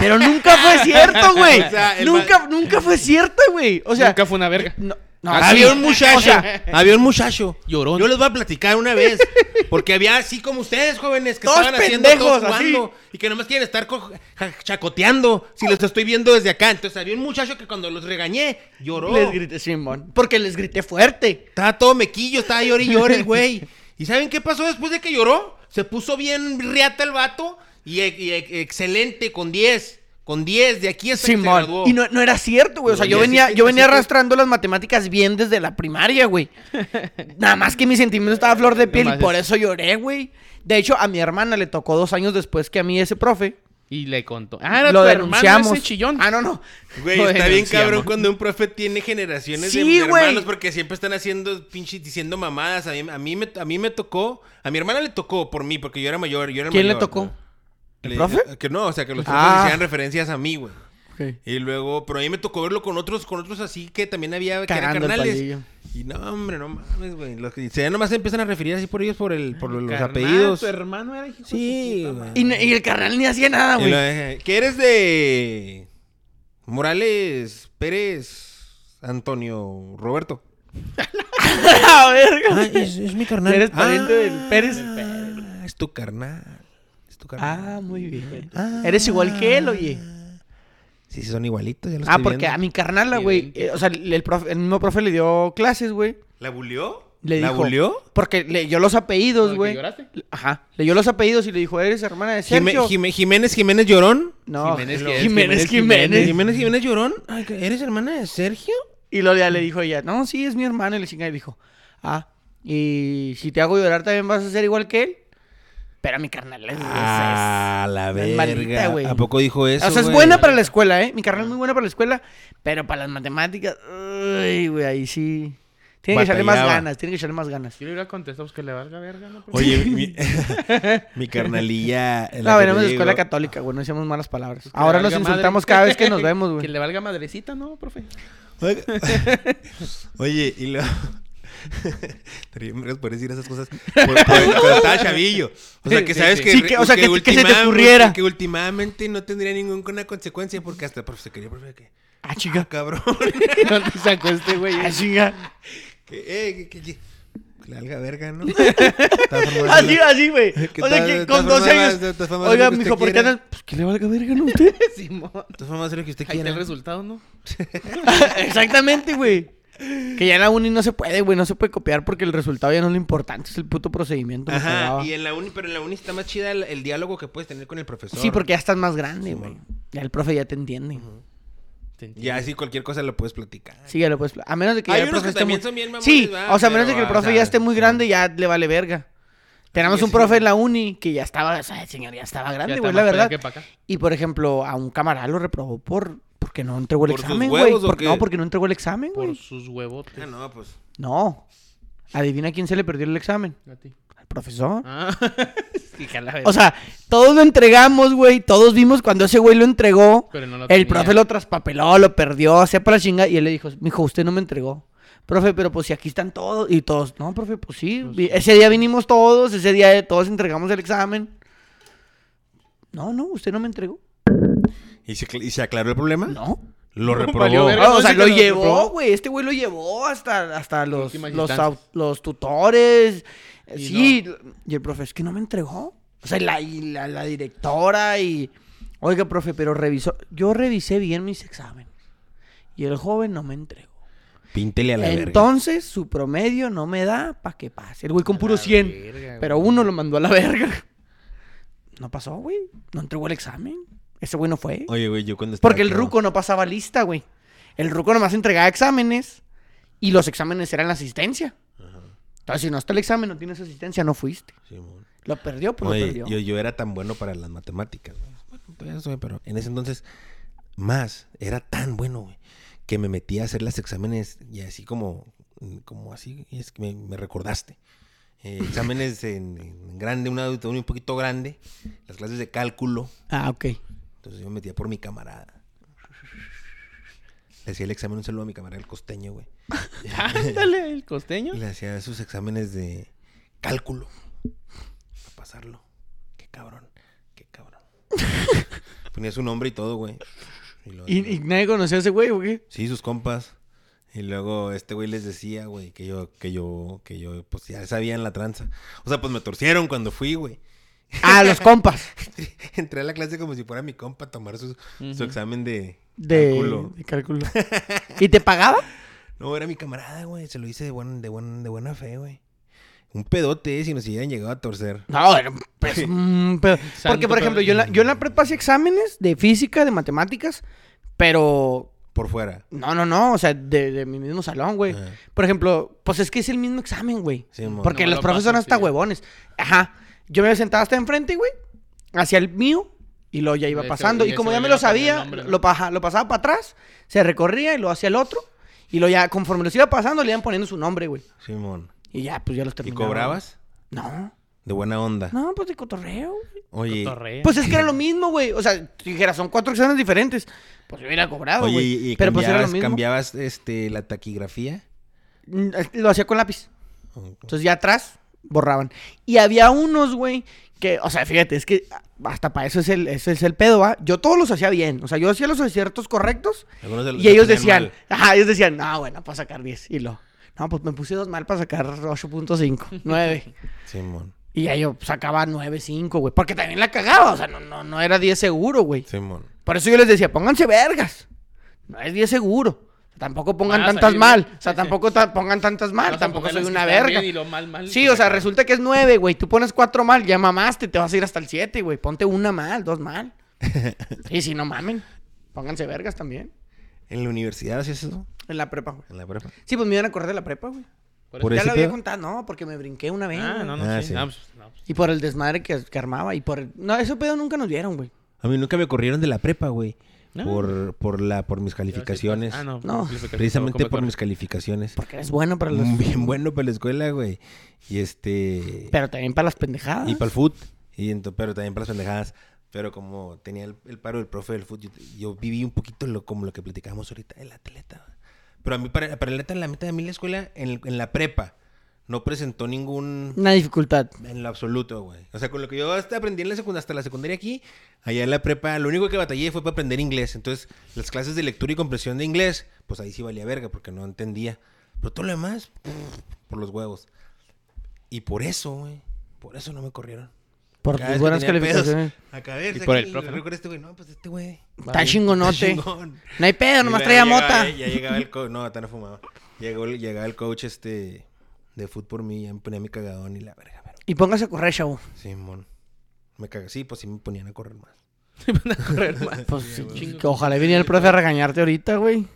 Pero nunca fue cierto, güey. O sea, el nunca, nunca fue cierto, güey. O sea, Nunca fue una verga. no, no, sí. Había un muchacho, O sea, había un muchacho. Llorón. Yo les voy a platicar una vez. Porque había así como ustedes, jóvenes, que Todos estaban haciendo pendejos, todo jugando. Y que nomás quieren estar chacoteando. Si los estoy viendo desde acá. Entonces había un muchacho que cuando los regañé, lloró. les grité, Simón. Porque les grité fuerte. Estaba todo mequillo, estaba llore y llore el güey. ¿Y saben qué pasó después de que lloró? Se puso bien riata el vato y, e- y e- excelente con 10. Con 10 de aquí hasta que se Simón. graduó. Y no, no era cierto, güey. O sea, yo sí, venía, sí, yo sí, venía sí. arrastrando las matemáticas bien desde la primaria, güey. Nada más que mi sentimiento estaba a flor de piel y por es- eso lloré, güey. De hecho, a mi hermana le tocó dos años después que a mí ese profe. Y le contó. Ah, era lo tu hermano denunciamos. ese chillón. Ah, no, no. Güey, Lo está bien cabrón cuando un profe tiene generaciones de- Sí, de, güey. hermanos porque siempre están haciendo pinches diciendo mamadas. A mí, a, mí me, a mí me tocó, a mi hermana le tocó por mí porque yo era mayor, yo era ¿Quién le mayor. tocó? ¿El Le- profe? Que no, o sea, que los profes Ah. hacían referencias a mí, güey. Y luego, pero a mí me tocó verlo con otros, con otros así que también había que eran carnales. Y no, hombre, no mames, güey. Los que ya nomás se empiezan a referir así por ellos por el, por los Carnal, apellidos. Tu hermano era hijo de Sí, güey. madre. Y, no- y el carnal ni hacía nada, güey. dejé. ¿Qué eres de Morales Pérez Antonio Roberto? A ver, Ah, es, es mi carnal. Eres pariente del Pérez. Ah, Es tu carnal. Es tu carnal. Ah, muy bien. Ah. Eres igual que él, oye. Sí, sí, son igualitos. Ya los Ah, estoy porque viendo. a mi carnala, güey. Eh, o sea, el, profe- el mismo profe le dio clases, güey. ¿La bulió? Le ¿La dijo- bulió? Porque leyó los apellidos, ¿Con el que güey. lloraste? Ajá. Leyó los apellidos y le dijo, ¿eres hermana de Jime- Sergio? Jime- Jiménez Jiménez Llorón. no, Jiménez, Jiménez, Jiménez, Jiménez, Jiménez Jiménez Llorón. Ay, ¿Eres hermana de Sergio? Y luego ya le dijo ella, no, sí, es mi hermana. Y le chinga y dijo, ah, y si te hago llorar también vas a ser igual que él. Pero mi carnal es... es- Ah, la es maldita, verga. güey. ¿A poco dijo eso? o sea, es güey? buena para la escuela, ¿eh? Mi carnal es muy buena para la escuela, pero para las matemáticas, uy, güey, ahí sí. Tiene que echarle más ganas, tiene que echarle más ganas. Yo le hubiera contestado pues, que le valga verga, ¿no? Oye, mi, mi carnalilla. en la No, que venimos de escuela digo- católica, güey, no decíamos malas palabras. Que le Ahora nos insultamos madre. cada vez que nos vemos, Que güey. le valga madrecita, ¿no, profe? Oye, y luego. Estaría por decir esas cosas. Por, por- cuando estaba chavillo. O sea, que sabes sí. que. Sí, que- o sea, que- que se te ocurriera. Que últimamente no tendría ninguna consecuencia porque hasta profe, se quería, profe, que. Ah, Ah, chica. cabrón. ¿Dónde sacó este güey? Ah, chinga. que, eh, que, que, que- que le valga verga, ¿no? Así, la- así, güey. Que O sea, que con 12 formada- años. Oiga, que mijo, ¿por qué quiera. Pues que le valga verga, ¿no? Usted. Simón. Entonces vamos a hacer lo que usted Ahí está el quiera. resultado, ¿no? Exactamente, güey. Que ya en la uni no se puede, güey. No se puede copiar porque el resultado ya no es lo importante. Es el puto procedimiento. Ajá, y en la uni, pero en la uni está más chida el, el diálogo que puedes tener con el profesor. Sí, porque ya estás más grande, güey. Ya el profe ya te entiende. Te. Ya así cualquier cosa lo puedes platicar. Sí, ya lo puedes. A menos de que Hay ya el unos profe que esté también muy... son bien mamones, Sí, va, o sea, a menos de que el o profe sea, ya esté muy grande, ya le vale verga. Tenemos Sí, un sí. profe en la uni que ya estaba, o sea, el señor ya estaba grande, güey, la verdad. Y por ejemplo, a un camarada lo reprobó por porque no entregó el ¿Por sus examen, güey. huevos o Porque- qué? No, porque no entregó el examen, Por güey. sus huevotes. Ah, no, pues. No. Adivina quién se le perdió el examen. A ti. Al profesor. Ah. La. O sea, todos lo entregamos, güey. Todos vimos cuando ese güey lo entregó. Pero no lo el tenía. profe lo traspapeló, lo perdió, sepa la chinga. Y él le dijo, mijo, usted no me entregó. Profe, pero pues si aquí están todos. Y todos, no, profe, pues sí. Pues vi- Ese día vinimos todos, ese día eh, todos entregamos el examen. No, no, usted no me entregó. ¿Y se, y se aclaró el problema? No. Lo Valió reprobó. verga. Ah, o sea, lo llevó, güey. Este güey lo llevó hasta, hasta los, los, instancias. au- los tutores. Y sí, y el profe es que no me entregó. O sea, y la, y la, la directora y... Oiga, profe, pero revisó... Yo revisé bien mis exámenes. Y el joven no me entregó. Píntele a la verga. Entonces, su promedio no me da para que pase. El güey con puro 100. verga, pero uno lo mandó a la verga. No pasó, güey. No entregó el examen. Ese güey no fue. Oye, güey, yo cuando estaba Porque el chavo- ruco no pasaba lista, güey. El ruco nomás entregaba exámenes y los exámenes eran la asistencia. Entonces, si no está el examen, no tienes asistencia, no fuiste. Simón. Lo perdió, pues lo Oye, perdió. yo, yo era tan bueno para las matemáticas. güey. Bueno, todavía soy, pero en ese entonces, más, era tan bueno, güey, que me metí a hacer los exámenes y así como, como así, es que me, me recordaste. Eh, exámenes en, en grande, un auditorio un poquito grande, las clases de cálculo. Ah, ok. Entonces yo me metía por mi camarada. Le hacía el examen un saludo a mi camarada, el costeño, güey. Ándale, el costeño. Y le hacía sus exámenes de cálculo. Para pasarlo. Qué cabrón. Qué cabrón. Ponía su nombre y todo, güey. Y luego- ¿Y, y nadie conocía a ese güey qué? Sí, sus compas. Y luego este güey les decía, güey, que yo, que yo, que yo, pues ya sabían la tranza. O sea, pues me torcieron cuando fui, güey. Ah, los compas. Entré a la clase como si fuera mi compa a tomar su, su examen de, De cálculo. de cálculo. ¿Y te pagaba? No, era mi camarada, güey. Se lo hice de, buen, de, buen, de buena fe, güey. Un pedote, eh, si nos hubieran llegado a torcer. No, era pero- porque, por ejemplo, yo en, la, yo en la prepa hacía exámenes de física, de matemáticas, pero Por fuera. no, no, no, o sea, de, de mi mismo salón, güey. Ajá. Por ejemplo, pues es que es el mismo examen, güey. Sí. Porque No, los lo profes son hasta sí. huevones. Ajá. Yo me sentaba hasta enfrente, güey, hacia el mío, y luego ya iba pasando. y Y como ya me lo sabía, nombre, ¿no? lo, paja- lo pasaba para atrás, se recorría y lo hacía el otro. Y lo ya, conforme los iba pasando, le iban poniendo su nombre, güey. Simón. Y ya, pues ya los ¿Y terminaba. cobrabas? No. De buena onda. No, pues de cotorreo, güey. Oye, Cotorrea. Pues es que era lo mismo, güey. O sea, si dijera, son cuatro exámenes diferentes. Pues yo hubiera cobrado, oye, güey. ¿y, y Pero pues era lo cambiabas, mismo. cambiabas, este, la taquigrafía? Mm, Lo hacía con lápiz. Entonces ya atrás borraban. Y había unos, güey, que, o sea, fíjate, es que hasta para eso es el, ese es el pedo, ¿va? Yo todos los hacía bien. O sea, yo hacía los aciertos correctos. Algunos de los Y ellos decían, mal. ajá, ellos decían, no, bueno, para sacar 10. Y lo, no, pues me puse dos mal para sacar 8.5, 9. Simón, Y ya yo sacaba 9.5, güey. Porque también la cagaba, o sea, no, no, no era 10 seguro, güey. Simón. Por eso yo les decía, pónganse vergas. No es 10 seguro. Tampoco pongan Ah, tantas mal. O sea, Sí, sí. tampoco ta- pongan tantas mal. Tampoco soy una verga. y lo mal, mal, Sí, pues o sea, acá. resulta que es 9, güey. Tú pones 4 mal, ya mamaste. Te vas a ir hasta el 7, güey. Ponte una mal, dos mal. Sí, sí, no mamen. Pónganse vergas también. ¿En la universidad hacías eso? En la prepa, güey. En la prepa. Sí, pues me iban a correr de la prepa, güey. Por Ya lo había contado, no, porque me brinqué una vez. Ah, güey. no, no, Ah, sí. sí. No, pues, no, pues. Y por el desmadre que, que armaba. Y por el... No, eso pedo nunca nos dieron, güey. A mí nunca me corrieron de la prepa, güey. No. Por, por, la, por mis calificaciones. Ah, no. No. calificaciones, Precisamente ¿cómo por mis calificaciones. Porque eres bueno para los... Bien bueno para la escuela, güey. Y este... Pero también para las pendejadas. Y para el foot. Y ento- pero también para las pendejadas. Pero como tenía el, el paro del profe del foot, yo, yo viví un poquito lo, como lo que platicábamos ahorita, el atleta. Pero a mí, para, para el atleta, la meta de mí la escuela, en, en la prepa, no presentó ningún... Una dificultad. En lo absoluto, güey. O sea, con lo que yo hasta aprendí en la secundaria, hasta la secundaria aquí, allá en la prepa, lo único que batallé fue para aprender inglés. Entonces, las clases de lectura y comprensión de inglés, pues ahí sí valía verga, porque no entendía. Pero todo lo demás, por los huevos. Y por eso, güey, por eso no me corrieron. Por tus buenas calificaciones. Acá, Y por el profe, ¿no? este güey. No, pues este güey. Está chingonote. chingón. No hay pedo, nomás traía mota. Ya, llegaba el coach. No, tan no fumaba. Llegó, llegaba el coach este de fútbol por mí, ya me ponía mi cagadón y la verga. Pero, Y póngase a correr, chavo. Simón. Me caga. Sí, pues sí me ponían a correr más. Van a correr más. Pues sí, Chingo. que ojalá viniera el profe a regañarte ahorita, güey.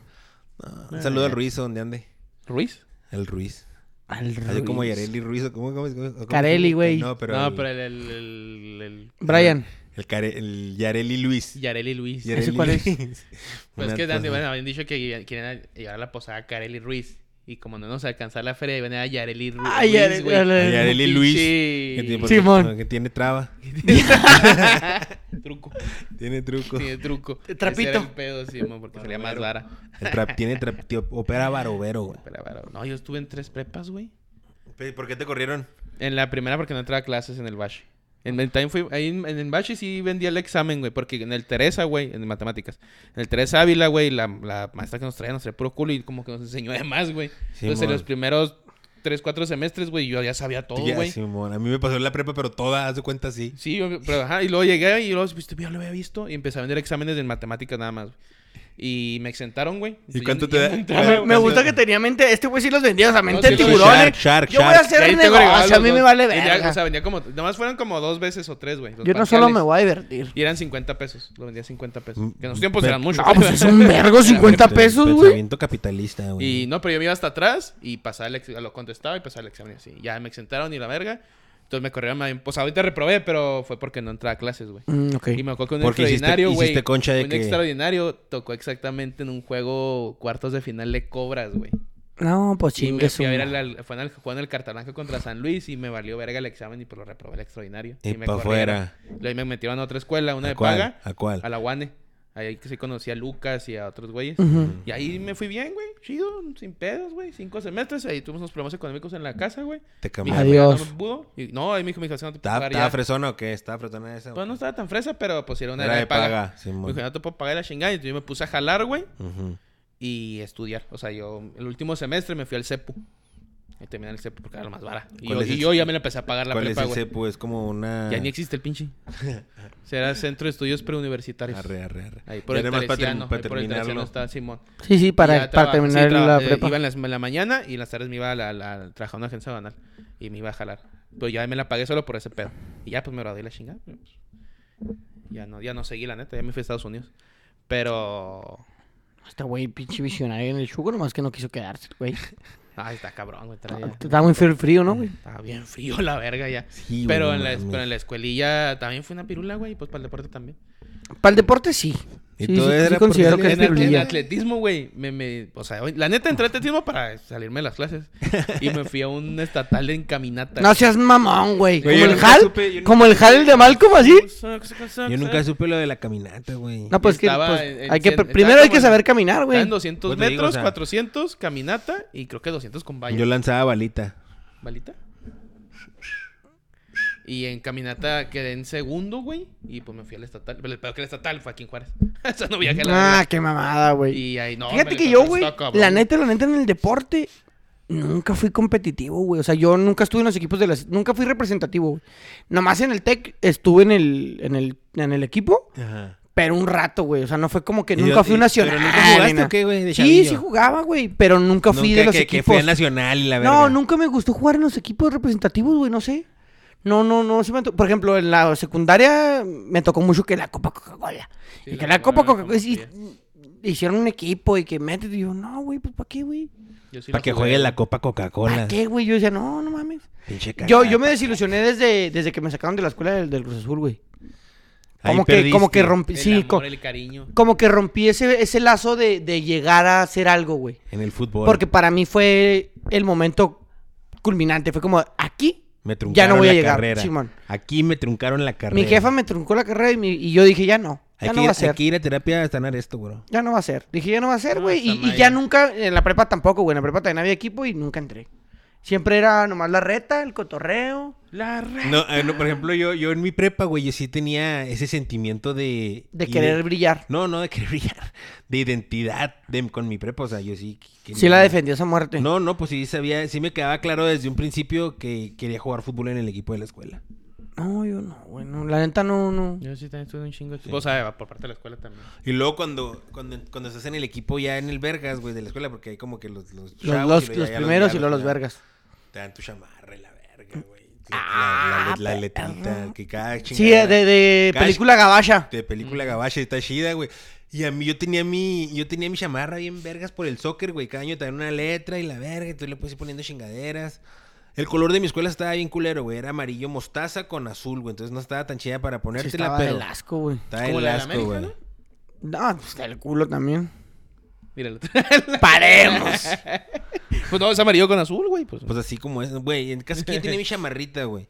No, un saludo al Ruiz, donde ande. ¿Ruiz? El Ruiz. Al Así como Ruiz. Yareli Ruiz. o ¿Cómo, cómo, cómo, cómo- Carelli, güey. No, pero. no, el, pero el, el, el, el- Brian. El, Care- el Yareli Luis. Yareli Luis. Yareli cuál es? Pues es que Dante, bueno, habían dicho que quieren llevar a la posada Carelli Ruiz. Y como no nos alcanzaba la feria, venía a Yareli Ru- Ruiz. Ay, Yare- güey. Yare- A Yareli Luis. Que tiene, Simón. que tiene traba. truco. Tiene truco. Tiene truco. Trapito. Ese era el pedo, Simón, porque sería más vara. Tiene trap, tío, opera barovero, güey. Pero, pero, no, yo estuve en tres prepas, güey. ¿Por qué te corrieron? En la primera porque no entraba a clases en el Bashi. En el, fui, ahí en, en el Bashi sí vendía el examen, güey. Porque en el Teresa, güey, en matemáticas. En el Teresa Ávila, güey, la, la maestra que nos traía nos traía puro culo y como que nos enseñó de más, güey. Sí, Entonces en los primeros tres, cuatro semestres, güey, yo ya sabía todo, güey. A mí me pasó en la prepa, pero toda, haz de cuenta, sí. Sí, yo- pero ajá, y luego llegué y luego, viste, yo lo había visto y empecé a vender exámenes de matemáticas nada más, güey. Y me exentaron, güey. ¿Y cuánto te da? no Me, gusta que tenía mente. Este güey sí los vendía, o sea, mente de sí, tiburones. Shark, Shark, Yo voy a hacer negocio, a mí me vale verga. O sea, vendía como... Nomás fueron como dos veces o tres, güey. Yo no solo me voy a divertir. Y eran 50 pesos. Lo vendía a 50 pesos. Mm, Que en los tiempos eran mucho. No, pues es un vergo, 50 pesos, güey. Pensamiento capitalista, güey. Y no, pero yo me iba hasta atrás y pasaba el ex- lo contestaba y pasaba el examen y así. Ya me exentaron y la verga. Entonces me corrieron. me- Pues ahorita reprobé, pero fue porque no entraba a clases, güey. Mm. Y me acuerdo que un Porque extraordinario, güey. hiciste concha de un que- extraordinario tocó exactamente en un juego cuartos de final de Cobras, güey. No, pues Y me chingue su fui a ver madre. al, fue en el, jugando el contra San Luis y me valió verga el examen y pues lo reprobé el extraordinario. Y me pa' corrieron. afuera. Luego ahí me metieron a otra escuela, una ¿A de cuál? paga, ¿A cuál? a la UANE. Ahí que sí conocí a Lucas y a otros güeyes. Y ahí me fui bien, güey. Chido, sin pedos, güey. Cinco semestres. Ahí tuvimos unos problemas económicos en la casa, güey. Te Mi cambió. Adiós. No, me pudo. Y, no, ahí mi hijo me dijo, "Sí, no te puedo ¿Estaba pagar estaba ya". fresona o qué? ¿Estaba fresona esa? Pues no estaba tan fresa, pero pues era una Era de paga. Me dijo, no te puedo pagar la chingada. Y entonces yo me puse a jalar, güey. Ujú. Y estudiar. O sea, yo el último semestre me fui al CEPU. Ahí terminé el CEPO porque era la más vara. Y, ¿Cuál yo, es y el yo ya me la empecé a pagar la ¿Cuál es prepa, el güey. CEPO? Es como una... Ya ni existe el pinche. Será Centro de Estudios Preuniversitarios. Arre, arre, arre. Ahí por el para, para ahí por el está Simón. Sí, sí, Y para, para terminar sí, la eh, prepa. Iba en la, en la mañana y en las tardes me iba a la, la, trabajar en una agencia banal. Y me iba a jalar. Pero ya me la pagué solo por ese pedo. Y ya pues me gradué la chingada. pues, ya no, ya no seguí la neta, ya me fui a Estados Unidos. Pero. Este güey, pinche visionario en el chugo, nomás que no quiso quedarse, güey. Ay, está cabrón, güey. traía- Está muy frío, frío, ¿no, güey? Estaba bien frío la verga ya. Sí, güey, pero, en la, pero en la escuelilla también fue una pirula, güey. Y pues para el deporte también. Para el deporte sí. ¿Y Sí, todo sí, era sí por considero que En, el- en atletismo, güey, me, me, o sea, la neta entré a atletismo para salirme de las clases. Y me fui a un estatal en caminata. No seas mamón, güey. Como el Hal, supe- como el Hal de Malcolm, así. Yo nunca supe lo de la caminata, güey. No, pues que pues, hay que primero hay que saber caminar, güey. en 200 Pues te digo, metros, o sea- 400 caminata y creo que 200 con valla. Yo lanzaba balita. ¿Balita? Y en caminata quedé en segundo, güey. Y pues me fui al estatal. Pero el peor que el estatal fue aquí en Juárez. Eso no viajé a la Ah, qué mamada, güey. Y ahí no. Fíjate que yo, güey, la neta, la neta en el deporte nunca fui competitivo, güey. O sea, yo nunca estuve en los equipos de las nunca fui representativo, güey. Nomás en el Tec estuve en el en el en el equipo, Ajá. pero un rato, güey. O sea, no fue como que ¿Y nunca yo- fui nacional. pero nunca jugaste o qué, güey, de Sí, chavillo? sí jugaba, güey, pero nunca fui Nunca de los que, que equipos. fue a nacional y la verdad. No, nunca me gustó jugar en los equipos representativos, güey, no sé. No, no, no. se me Por ejemplo, en la secundaria me tocó mucho que la Copa Coca-Cola. Sí, y la que la Copa Coca-Cola. hicieron un equipo y que métete. Y yo, no, güey, pues ¿para qué, güey? Sí Para la que jugué, juegue la. Copa Coca-Cola. ¿Para qué, güey? Yo decía, no, no mames. Pinche Yo, cagada. yo me desilusioné desde, desde que me sacaron de la escuela del, del Cruz Azul, güey. Ahí Como que, como que rompí, El sí, amor, co- el cariño. como que rompí ese, ese lazo de, de llegar a hacer algo, güey. En el fútbol. Porque para mí fue el momento culminante. Fue como, aquí me ya truncaron no voy a la llegar, carrera. Simón. Aquí me truncaron la carrera. Mi jefa me truncó la carrera y, mi- y yo dije, ya no. Hay Ya que, no ir, va a hay ser. que ir a terapia a sanar esto, bro. Ya no va a ser. Dije, ya no va a ser, güey. y, y ya nunca, en la prepa tampoco, güey. En la prepa también había equipo y nunca entré. Siempre era nomás la reta, el cotorreo. La. No, eh, no, por ejemplo, yo, yo en mi prepa, güey, yo sí tenía ese sentimiento de... De querer brillar. No, no de querer brillar. De identidad de- con mi prepa. O sea, yo sí... quería- Sí la defendió esa muerte. No, no, pues sí sabía... Sí me quedaba claro desde un principio que quería jugar fútbol en el equipo de la escuela. No, yo no, güey. no, La neta no, no. Yo sí también estuve un chingo. de- O sea, por parte de la escuela también. Y luego cuando, cuando, cuando estás en el equipo ya en el Vergas, güey, de la escuela, porque hay como que los... Los, Los, primeros y luego los vergas. Te dan tu chamarra y la verga, güey. La, Ah, la, la, la perro. letrita, que cada Sí, chingadera- de, de Cada película gabacha. de película gabacha, está chida, güey. Y a mí yo tenía mi, yo tenía mi chamarra bien vergas por el soccer, güey. Cada año traía una letra y la verga, y tú le puedes ir poniendo chingaderas. El color de mi escuela estaba bien culero, güey. Era amarillo mostaza con azul, güey. Entonces no estaba tan chida para Sí, ponértela, estaba pero del asco, güey. estaba el asco, güey. ¿no? No, pues del culo también. Míralo. ¡Paremos! pues no, es amarillo con azul, güey. Pues, Pues así como es, güey. En casa quién tenía mi chamarrita, güey.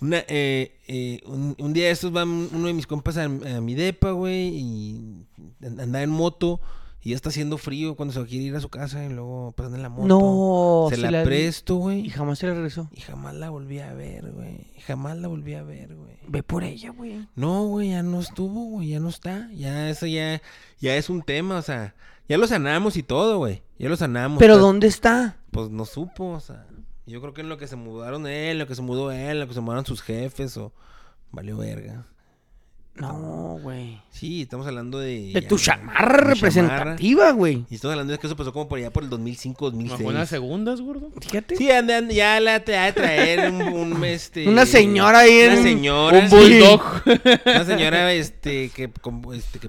Una, eh, eh, un, un día de estos va un- uno de mis compas a, a mi depa, güey, y an- andaba en moto. Y ya está haciendo frío cuando se va a quiere ir a su casa y luego pasando en la moto. No, Se la, la presto, güey. Y jamás se le regresó. Y jamás la volví a ver, güey. Jamás la volví a ver, güey. Ve por ella, güey. No, güey, ya no estuvo, güey. Ya no está. Ya eso ya, ya es un tema, o sea. Ya lo sanamos y todo, güey. Ya lo sanamos. Pero ¿dónde está? Pues no supo, o sea. Yo creo que en lo que se mudaron él, en lo que se mudó él, en lo que se mudaron sus jefes, o. Valió verga. No, güey. Sí, estamos hablando de. De ya, tu chamarra representativa, güey. Y estamos hablando de que eso pasó como por allá por el 2005, ¿No 2006. fue en las segundas, gordo? Fíjate. Sí, andan, ya la te ha de traer un, un, este... Una señora ahí en Una un- señora. un bulldog. Una señora, este, que, como, este, que,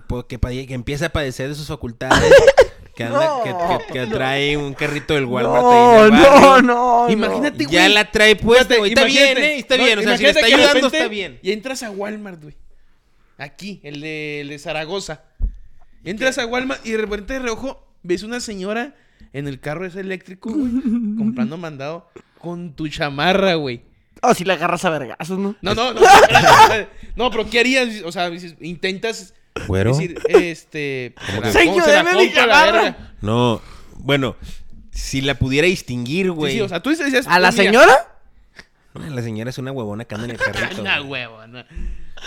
empieza a padecer de sus facultades. Que anda, No, que, que- que no. trae un carrito del Walmart No, no, no. Imagínate, güey. Ya la trae puesta, güey. Está bien. ¿eh? Está No, bien. O sea, si le está ayudando, repente está bien. Y entras a Walmart, güey. Aquí, el de, el de Zaragoza. Entras a Walmart y de repente de reojo ves una señora en el carro ese eléctrico, güey, comprando mandado con tu chamarra, güey. Oh, si la agarras a vergazos, ¿no? No, no, no. no, pero ¿qué harías? O sea, intentas Güero. decir, este... la Señor, se la mi la verga. No, bueno, si la pudiera distinguir, güey. sí, o sea, tú dices... ¿A la mira, señora? La señora es una huevona que anda en el carrito. Una güey. huevona.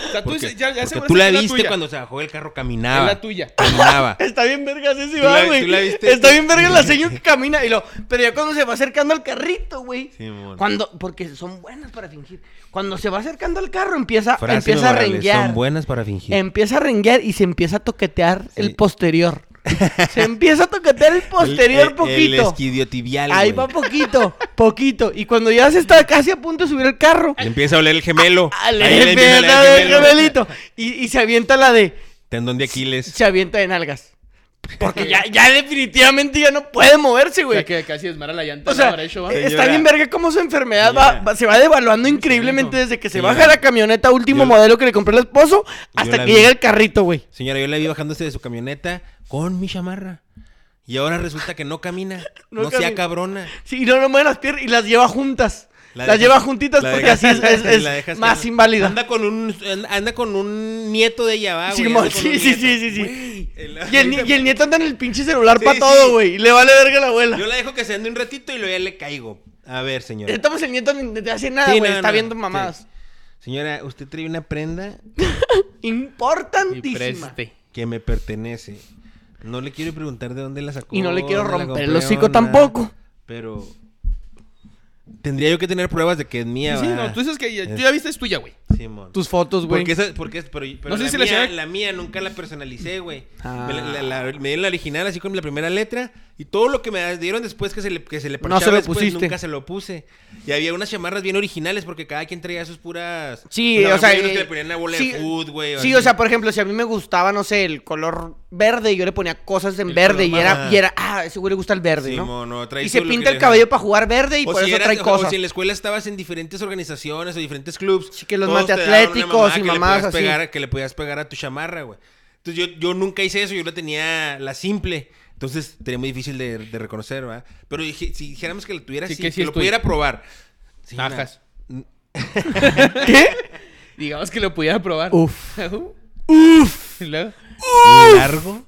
O sea, tú Porque, dices, ya, ya porque seguro tú sé la es viste tuya. cuando se bajó del carro, Es caminaba. la tuya. Caminaba. Está bien vergas ese ¿Tú la- va, güey. Está bien vergas la señora que camina y lo... Pero ya cuando se va acercando al carrito, güey. Sí. Cuando... Porque son buenas para fingir. Cuando se va acercando al carro empieza, Frase empieza a renguear. Son buenas para fingir. Empieza a renguear y se empieza a toquetear Sí. el posterior. se empieza a toquetear el posterior El- el- El poquito. esquidiotibial, Ahí güey. va poquito, poquito. Y cuando ya se está casi a punto de subir el carro, Le empieza a oler el gemelo. ah, le Ahí le empieza a oler el gemelito. Y, y se avienta la de. Tendón de Aquiles. Se avienta de nalgas. Porque ya, ya definitivamente ya no puede moverse, O güey. sea, que casi desmara la llanta O la sea, ¿va? eh, está bien verga cómo su enfermedad va, se va devaluando increíblemente desde que se baja la camioneta último Yo- modelo que le compró el esposo hasta que vi. llega el carrito, güey. Señora, yo la vi bajándose de su camioneta con mi chamarra. Y ahora resulta que no camina. No No, sea camina. cabrona. Sí, y no, no mueve las piernas y las lleva juntas. La las lleva juntitas la porque así es, es- es la dejas más que- inválida. Anda con un anda- con un nieto de ella, va, güey, sí, sí, sí, sí, sí. Y el, ni- y el nieto anda en el pinche celular Sí, para sí. todo, güey. Y le vale verga a la abuela. Yo la dejo que se ande un ratito y luego ya le caigo. A ver, señora. Estamos el nieto ni te hace nada, Sí, güey. no, está no, viendo sí. mamadas. Señora, usted trae una prenda Y Importantísima. preste. que me pertenece. No le quiero preguntar de dónde la sacó. Y no le quiero romper el hocico tampoco. Pero tendría yo que tener pruebas de que es mía, Sí, va. no, tú dices que ya, tú Es- ya viste es tuya, güey. Simón. Tus fotos, güey. Porque esa, porque es, pero, pero No sé la, si la mía, señora- la mía nunca la personalicé, güey. Ah. Me, la, la- la- me dieron la original así con la primera letra y todo lo que me dieron después que se le, que se le No parchaba se lo después, pusiste. nunca se lo puse. Y había unas chamarras bien originales porque cada quien traía sus puras... Sí, o sea, unos que eh, le ponían una bola sí, de food, güey. Sí, así. o sea, por ejemplo, si a mí me gustaba, no sé, el color verde, yo le ponía cosas en El verde y era, más- y era, ah, ese güey le gusta el verde, Sí, ¿no? mono, trae y se lo pinta el cabello para jugar verde y O por si eso eras- trae o- cosas. O si en la escuela estabas en diferentes organizaciones o diferentes clubs. Sí, que los una mateatléticos y podías así. pegar- que le podías pegar a tu chamarra, güey. Entonces yo, yo nunca hice eso, yo la tenía la simple. Entonces sería muy difícil de, de reconocer, ¿verdad? Pero dije- si dijéramos que la tuviera Sí, así, que que, sí es lo pudiera probar. Tajas. mm, ¿Qué? Digamos que lo pudiera probar. Uf. Uf. Luego, Largo.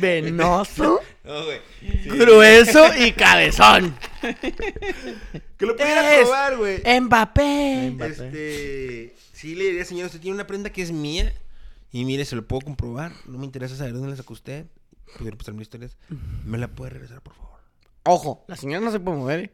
Venoso, no, güey. Sí. grueso y cabezón. Que lo pudiera Es probar, güey. Mbappé. Este. Sí, le diría, señor, usted tiene una prenda que es mía. Y mire, se lo puedo comprobar. No me interesa saber dónde la sacó usted. Pudiera pasar mis historias. ¿Me la puede regresar, por favor? Ojo, la señora no se puede mover, eh.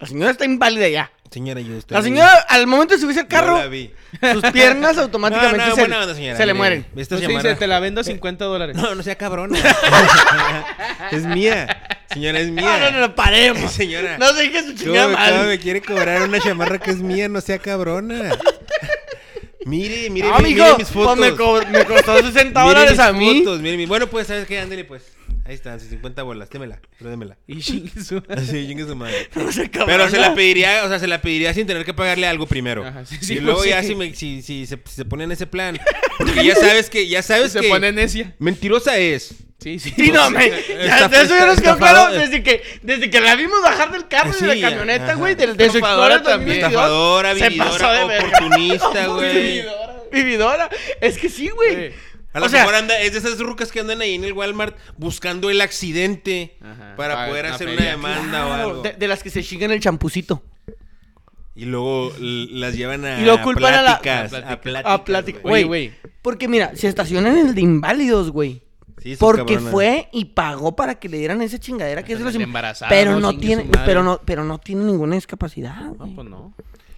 La señora está inválida ya. Señora, yo estoy. La señora, al momento de subirse al carro, Yo la vi. sus piernas automáticamente No, no, se, buena onda, señora. se le Mire, mueren. Esta llamada- dice, te la vendo a 50 dólares. No, no sea cabrona. es mía. Señora, es mía. no, no, no, paremos. Señora. No se dije su ¿Cómo, chingada madre. cómo me quiere cobrar una chamarra que es mía? No sea cabrona. Mire, mire, No, mire, mijo, mire mis fotos. pues me, co- me costó 60 Mire dólares mis a mí. fotos, mire mi- Bueno, pues, ¿sabes qué? Ándele, pues. Ahí están, sus 50 bolas. Démela, pero démela. Y chingue su- Así, chingue su madre. No se Pero se la pediría, o sea, se la pediría sin tener que pagarle algo primero. Ajá, sí, sí, y luego pues, ya sí. si, me- si, si se, si se pone en ese plan. Porque ya sabes que, ya sabes Se que pone necia. mentirosa es. Sí, sí. Sí, no, me, ya, de eso ya nos quedó claro desde que, desde que la vimos bajar del carro y de Sí, la camioneta, güey, del de su Explorer también. 2022. Estafadora, Se de vividora, oportunista, güey. Vividora, Vividora. Es que sí, güey. A lo O sea- mejor anda, es de esas rucas que andan ahí en el Walmart buscando el accidente Ajá, para poder hacer una demanda o algo. de, de las que se chingan el champucito. Y luego las llevan a Y lo culpan a la- pláticas. a pláticas. pláticas. A plática. Oye, Güey, güey. Porque mira, se estacionan en el de inválidos, güey. Sí, Porque cabronas. fue y pagó para que le dieran esa chingadera que es de los Pero no tiene, pero no, pero no tiene ninguna discapacidad. No, güey. pues no.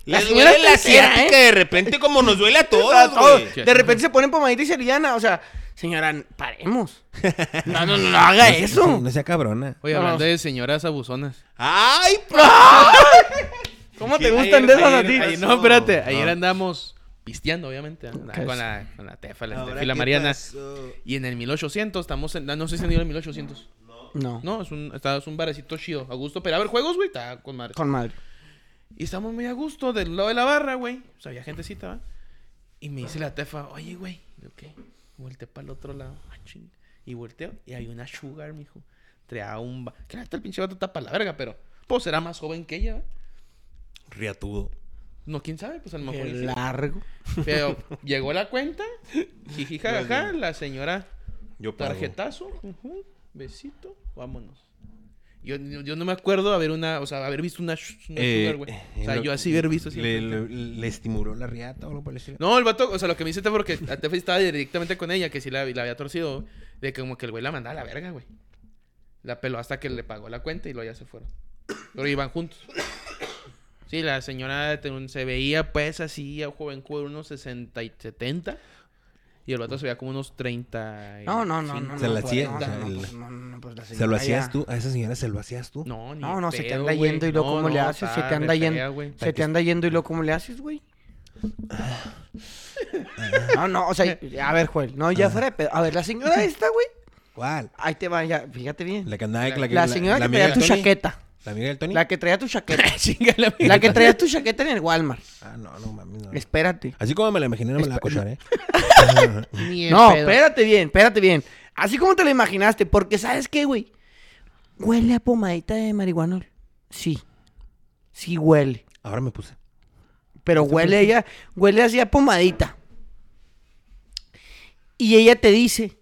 La duele la asiática ¿eh? de repente como nos duele a A todos, güey. De repente se ponen pomadita y se aliviana. O sea, señora, paremos. No, no, no, no haga eso. No sea cabrona. Oye, No, hablando de señoras abusonas. ¡Ay, ¿Cómo te gustan de esas a ti? no, espérate. No. Ayer andamos pisteando, obviamente. ¿no? ¿Qué Con la, con la tefa, la Ahora, Estefi, la ¿qué Mariana. pasó? Y en el 1800 estamos en... No sé si han ido al 1800. No, No, es un, está, es un barecito chido. A gusto. Pero a ver, juegos, güey. Está con madre. con madre. Y estamos muy a gusto del lado de la barra, güey. O sea, había gentecita, ¿va? Y me dice la tefa, oye, güey. Yo, ¿qué? Volteé para el otro lado. Ah, ching. Y volteo. Y hay una sugar, mijo. Traía un... ba- Que neta el pinche vato tapa la verga, pero... Pues era más joven que ella, ¿va? Riatudo. No, quién sabe, pues a lo mejor. Y largo. Pero llegó la cuenta. Jiji, jajaja, la señora Yo pago. tarjetazo. ujú, besito, vámonos. Yo, yo, no me acuerdo haber una, o sea, haber visto una, una Eh, sugar, güey. O sea, yo así haber visto así. Le, le, le estimuló la riata o algo por el. No, el vato, o sea, lo que me dice fue porque a Tefa estaba directamente con ella, que sí la, la había torcido, de que como que el güey la mandaba a la verga, güey. La peló hasta que le pagó la cuenta y luego ya se fueron. Pero iban juntos. Sí, la señora se veía pues así, a joven unos 60 y 70. Y el vato se veía como unos 30. y No, no, no, no. Se no, la pues, hacía, no, o sea, no, el- no, no, la ¿Se lo hacías tú? A esa señora se lo hacías tú. No, ni No, no, se te anda güey. yendo y luego No, cómo le no, haces, se te anda yendo. Se te anda yendo y luego cómo le haces, güey. No, no, o sea, a ver, Joel, no, ya fuera de pedo. A ver, la señora esta, güey. ¿Cuál? Ahí te va, ya, fíjate bien. La que andaba la, que- La señora que traía tu chaqueta. ¿La amiga del Tony? La que traía tu chaqueta. La que traía tu chaqueta en el Walmart. Ah, no, no mames. No. Espérate. Así como me la imaginé, no me la va a cochar, ¿eh? No, pedo. espérate bien, espérate bien. Así como te lo imaginaste, porque ¿sabes qué, güey? Huele a pomadita de marihuanol. Sí. Sí huele. Ahora me puse. Pero huele ella, huele así a pomadita. Y ella te dice,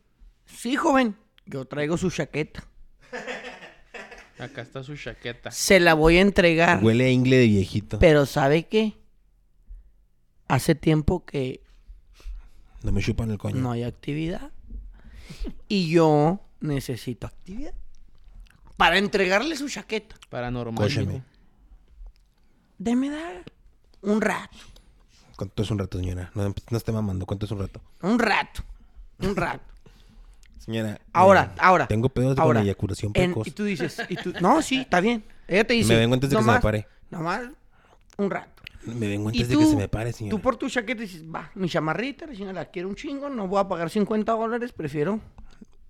sí, joven, yo traigo su chaqueta. Acá está su chaqueta. Se la voy a entregar. Huele a ingle de viejito. Pero ¿sabe qué? Hace tiempo que No me chupan el coño. no hay actividad. Y yo necesito actividad. Para entregarle su chaqueta. Paranormal. Cócheme. Deme dar un rato. ¿Cuánto es un rato, señora? No, no esté mamando. ¿Cuánto es un rato? Un rato. Un rato. Señora. Ahora, eh, ahora. Tengo pedos ahora, con eyaculación en- precoz. y tú dices, y tú- no, sí, está bien. Ella te dice. Me vengo antes de que se me "Nomás- pare". Nomás un rato. Me vengo antes de que se me pare, señora. tú por tu chaqueta dices, va, mi chamarrita, la señora la quiero un chingo, no voy a pagar 50 dólares, prefiero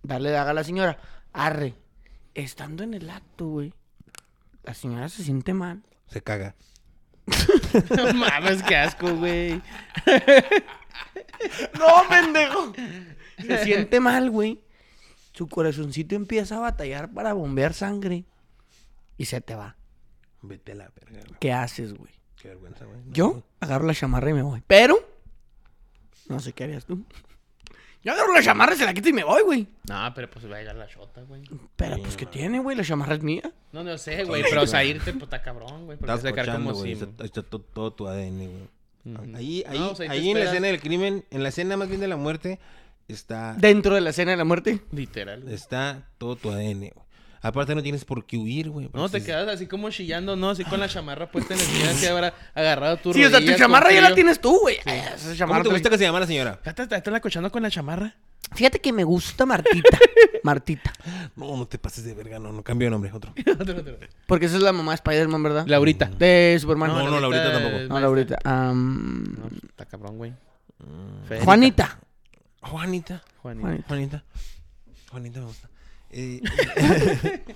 darle daga a la señora. Arre, estando en el acto, güey, la señora se siente mal. Se caga. No mames, qué asco, güey. ¡No, pendejo! Se siente mal, güey. Su corazoncito empieza a batallar para bombear sangre y se te va. Vete a la verga, güey. ¿Qué haces, güey? Qué vergüenza, güey. No, Yo agarro la chamarra y me voy. Pero, no sé qué harías tú. Yo agarro la chamarra, se la quito y me voy, güey. No, pero pues va a llegar la shota, güey. Pero, pues, ¿qué tiene, güey? La chamarra es mía. No, no sé, güey. Pero, o sea, irte, pues, está cabrón, güey. Porque Estás se quedar cochando, como güey. si... Está, está todo, todo tu ADN, güey. Ujú. Ahí, ahí, No, o sea, ahí te ahí en la esperas. escena del crimen, en la escena más bien de la muerte, está, Dentro de la escena de la muerte. Literal. güey. está todo tu ADN, güey. Aparte no tienes por qué huir, güey. No, te quedas así como chillando, ¿no? Así con la chamarra puesta en el esquina, así habrá agarrado tu Sí, o sea, tu chamarra ya la tienes tú, güey. Esa ¿Cómo chamarra te te- gusta que se llama la señora? ¿Ya te estás la cochando con la chamarra? Fíjate que me gusta Martita. Martita. No, no te pases de verga, no, no cambio de nombre, otro. Porque esa es la mamá de Spider-Man, ¿verdad? Laurita. De Superman. No, no, Laurita tampoco. No, Laurita. No, está cabrón, güey. Mm. Férica. Juanita. Juanita. Juanita. Juanita. Juanita. Juanita me gusta. Eh,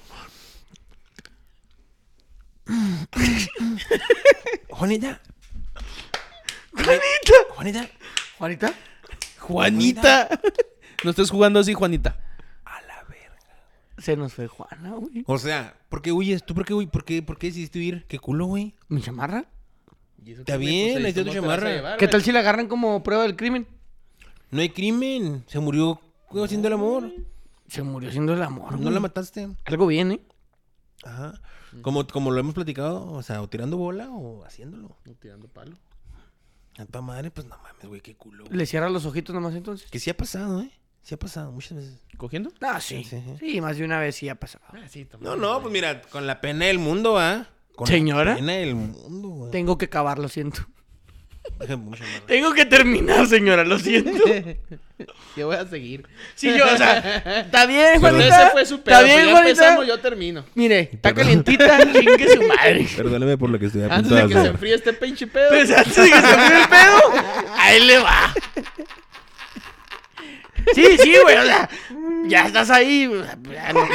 Juanita. Juanita. Juanita. Juanita. Juanita. No estés jugando así, Juanita. A la verga. Se nos fue Juana, güey. O sea, ¿por qué huyes? ¿Tú por qué, huy- por qué, por qué decidiste huir? ¿Qué culo, güey? ¿Mi chamarra? Está bien, ahí está tu chamarra. ¿Qué tal si la agarran como prueba del crimen? No hay crimen. Se murió haciendo el amor. Se murió haciendo el amor. No güey. la mataste. Algo bien, ¿eh? Ajá. Como, como lo hemos platicado, o sea, o tirando bola o haciéndolo. Tirando palo. A tu madre, pues no mames, güey, qué culo. güey. Le cierra los ojitos nomás entonces. Que sí ha pasado, ¿eh? Sí ha pasado muchas veces. ¿Cogiendo? Ah, sí. Sí, sí. Sí, más de una vez sí ha pasado. Ah, sí, No, no, pues mira, con la pena del mundo, ¿ah? Con ¿Señora? La pena del mundo, güey. Tengo que cavar, lo siento. Tengo que terminar, señora, lo siento. Yo voy a seguir. Sí, yo, o sea, está bien, Pero Juanita. ese fue su pedo. Está bien, pues ya Juanita. empezamos, yo termino. Mire, está calientita, chingue su madre. Perdóname por lo que estoy a Antes de que se enfríe este pinche pedo. Pues antes de que se fue el pedo, ahí le va. Sí, sí, güey, o sea, ya estás ahí. o sea, ya no-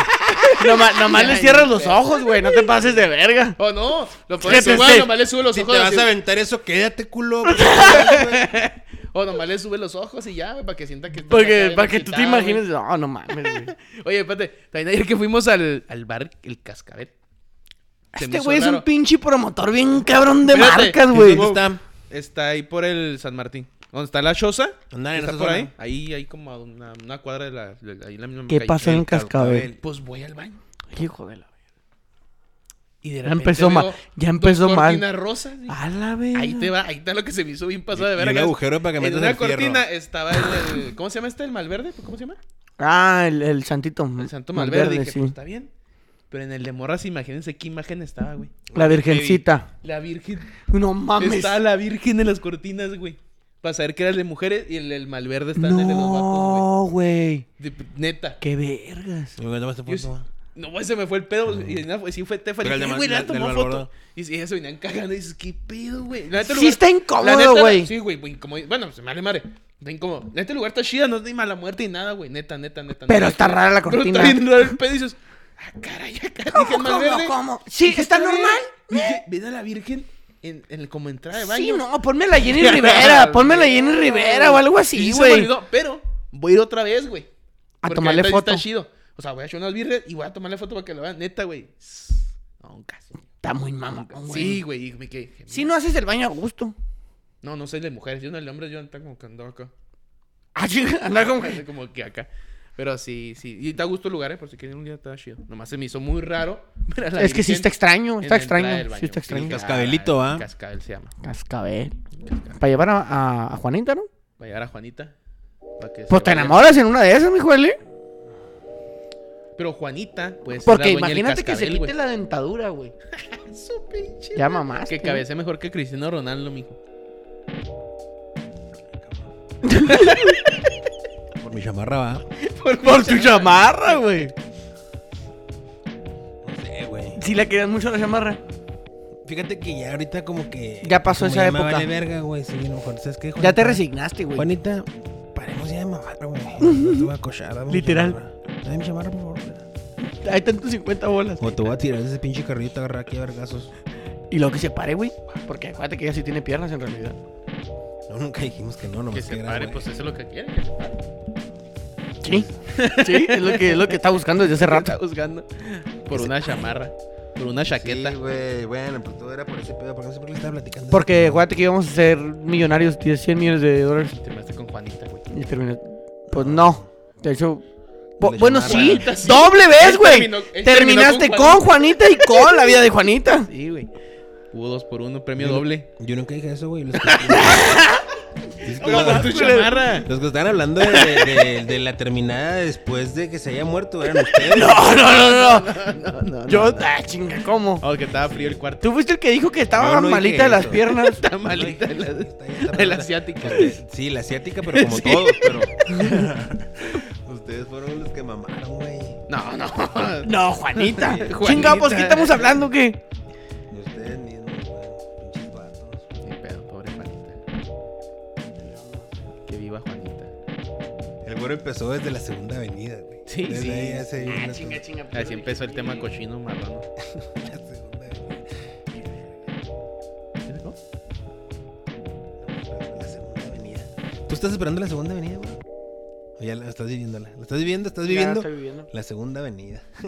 Nomás, nomás le cierras los ojos, güey, no te pases de verga. Oh, no. Lo pones te- igual, te- nomás le sube los Si ojos. te vas así. a aventar eso, quédate, culo. O nomás le sube los ojos y ya, güey, para que sienta que... Porque, para que tú te excitado, güey. imagines, no, no mames, güey. Oye, espérate. También ayer que fuimos al, al bar El Cascabel. Se me Este hizo güey es un pinche promotor bien cabrón de marcas, ¿y güey. dónde está? Está ahí por el San Martín. ¿Dónde está la choza? Andar en ¿Está esa por zona. ahí? Ahí, ahí como a una, una cuadra de la... de ahí la misma ¿Qué calle. pasó en el El cascabel? cascabel. Pues voy al baño. Hijo de la... Y de Ya repente empezó veo mal. Ya dos empezó mal. cortinas rosas. güey. A la vez. Ahí te va, ahí está lo que se me hizo bien pasado de Y un verga. agujero para que En metas una el fierro. cortina estaba el, el- ¿Cómo se llama este? ¿El Malverde? ¿Cómo se llama? Ah, el, el santito. El Santo Malverde. Malverde, que sí. pues está bien. Pero en el de morras, imagínense qué imagen estaba, güey. La virgencita. La Virgen. No mames. Estaba la Virgen en las cortinas, güey. Para saber que era el de mujeres y el, el Malverde está en el de los vatos, No, güey. güey. De- Neta. Qué vergas. Y me tomaste Yo foto. No, güey, se me fue el pedo. Y nada, pues sí fue Tefa. Pero Dije, el de "Eh, güey, Ma- la del tomó Malboro. foto. Y sí, ellas se venían cagando. Y dices, ¿qué pedo, güey? La neta, el Sí está incómodo, la neta, güey. Sí, güey, güey, como... Bueno, se me vale madre. Está incómodo. Neta, el lugar está chida. No es ni mala muerte ni nada, güey. Neta, neta, neta. Pero neta. está rara la Pero cortina. está bien raro el pedo. Y dices, ah, caray, acá. Dije, ¿Cómo, Malverde. cómo, cómo? Sí, está bien. normal. Dije, ven a la Virgen en, en el, como entrada de baño. Sí, no, ponme la Jenny Rivera. Ponme la Jenny Rivera o algo así, güey. pero voy a ir otra vez, güey. A tomarle sí foto. Está chido. O sea, voy a echar unas birres y voy a tomarle foto para que lo vean. Neta, güey. No, un caso. Está muy mamón, güey. Sí, güey. me quedé. Si no haces el baño a gusto. No, no soy de mujeres. Yo no de hombres. Yo ando como que ando acá. Ah, chinga, anda como que- como que acá. Pero sí, sí. Y está a gusto el lugar, ¿eh? Por si quieren un día está chido. Nomás se me hizo muy raro. ver a la Es que sí está extraño, está extraño. Sí está extraño. Sí, Cascabelito, ah. Cascabel se llama. Cascabel. Para llevar a, a- a Juanita, ¿no? Va a llegar a Juanita. para que Pues te vaya. enamoras en una de esas, mi Eli. Pero Juanita, pues. Porque es la dueña del imagínate que se quite la dentadura, güey. Su pinche Ya mamaste. Que cabece mejor que Cristiano Ronaldo, mijo. Por mi chamarra va. Por tu chamarra, güey. No sé, güey. Si la querías mucho la chamarra. Fíjate que ya ahorita como que... Ya pasó como esa ya me época. vale verga, güey. Sí, a lo mejor, ¿sabes qué, Ya te Juanita? resignaste, güey. Juanita, paremos ya de mamar, güey. No te voy a cochar, dame Literal. chamarra. Dame mi chamarra, por favor. güey. Hay tantos 50 bolas. O te voy a tirar ese pinche carrillo y te agarrar aquí a vergazos. Y luego que se pare, güey. Porque acuérdate que ella sí tiene piernas en realidad. No, nunca dijimos que no, nomás Que que se era, pare, güey. pues eso es lo que quiere. Que se pare. Sí. Sí, es lo que, es lo que está buscando desde hace Está rato. buscando por una chamarra, por una chaqueta. Sí, güey. Bueno, pues todo era por ese pedo. Porque no sé por qué le estaba platicando. Porque acuérdate que íbamos a ser millonarios de 100 millones de dólares. Te metes con Juanita, güey. Y terminé. Pues no. De hecho. Le bueno, sí. Juanita, sí. Doble vez, Él güey. terminó- él Terminaste terminó con con Juanita y con la vida de Juanita. Sí, güey. Hubo dos por uno, premio doble. Yo nunca dije eso, güey. Los que, Tu chamarra. los que estaban hablando de, de- de la terminada después de que se haya muerto eran ustedes. No, no, no, no. No, no, Yo, ah, chinga, ¿cómo? Oh, que estaba frío el cuarto. Tú fuiste el que dijo que estaba no malita de las piernas. Está malita la, Está- ya está de la malita. asiática. Usted- sí, la asiática, pero como Sí. todos, pero. Ustedes fueron los que mamaron, güey. No, no. No, Juanita. Juanita. Chinga, pues, ¿qué estamos hablando? ¿Qué? El güero empezó desde la segunda avenida, güey. Sí, Desde sí. ahí ya se vino Ah, chinga, chinga. Así empezó el tema cochino marrano. la segunda avenida. ¿no? La segunda avenida. ¿Tú estás esperando la segunda avenida, güey? ¿O ya la estás viviéndola? ¿La estás viviendo? ¿Estás Ya viviendo? estoy viviendo. La segunda avenida.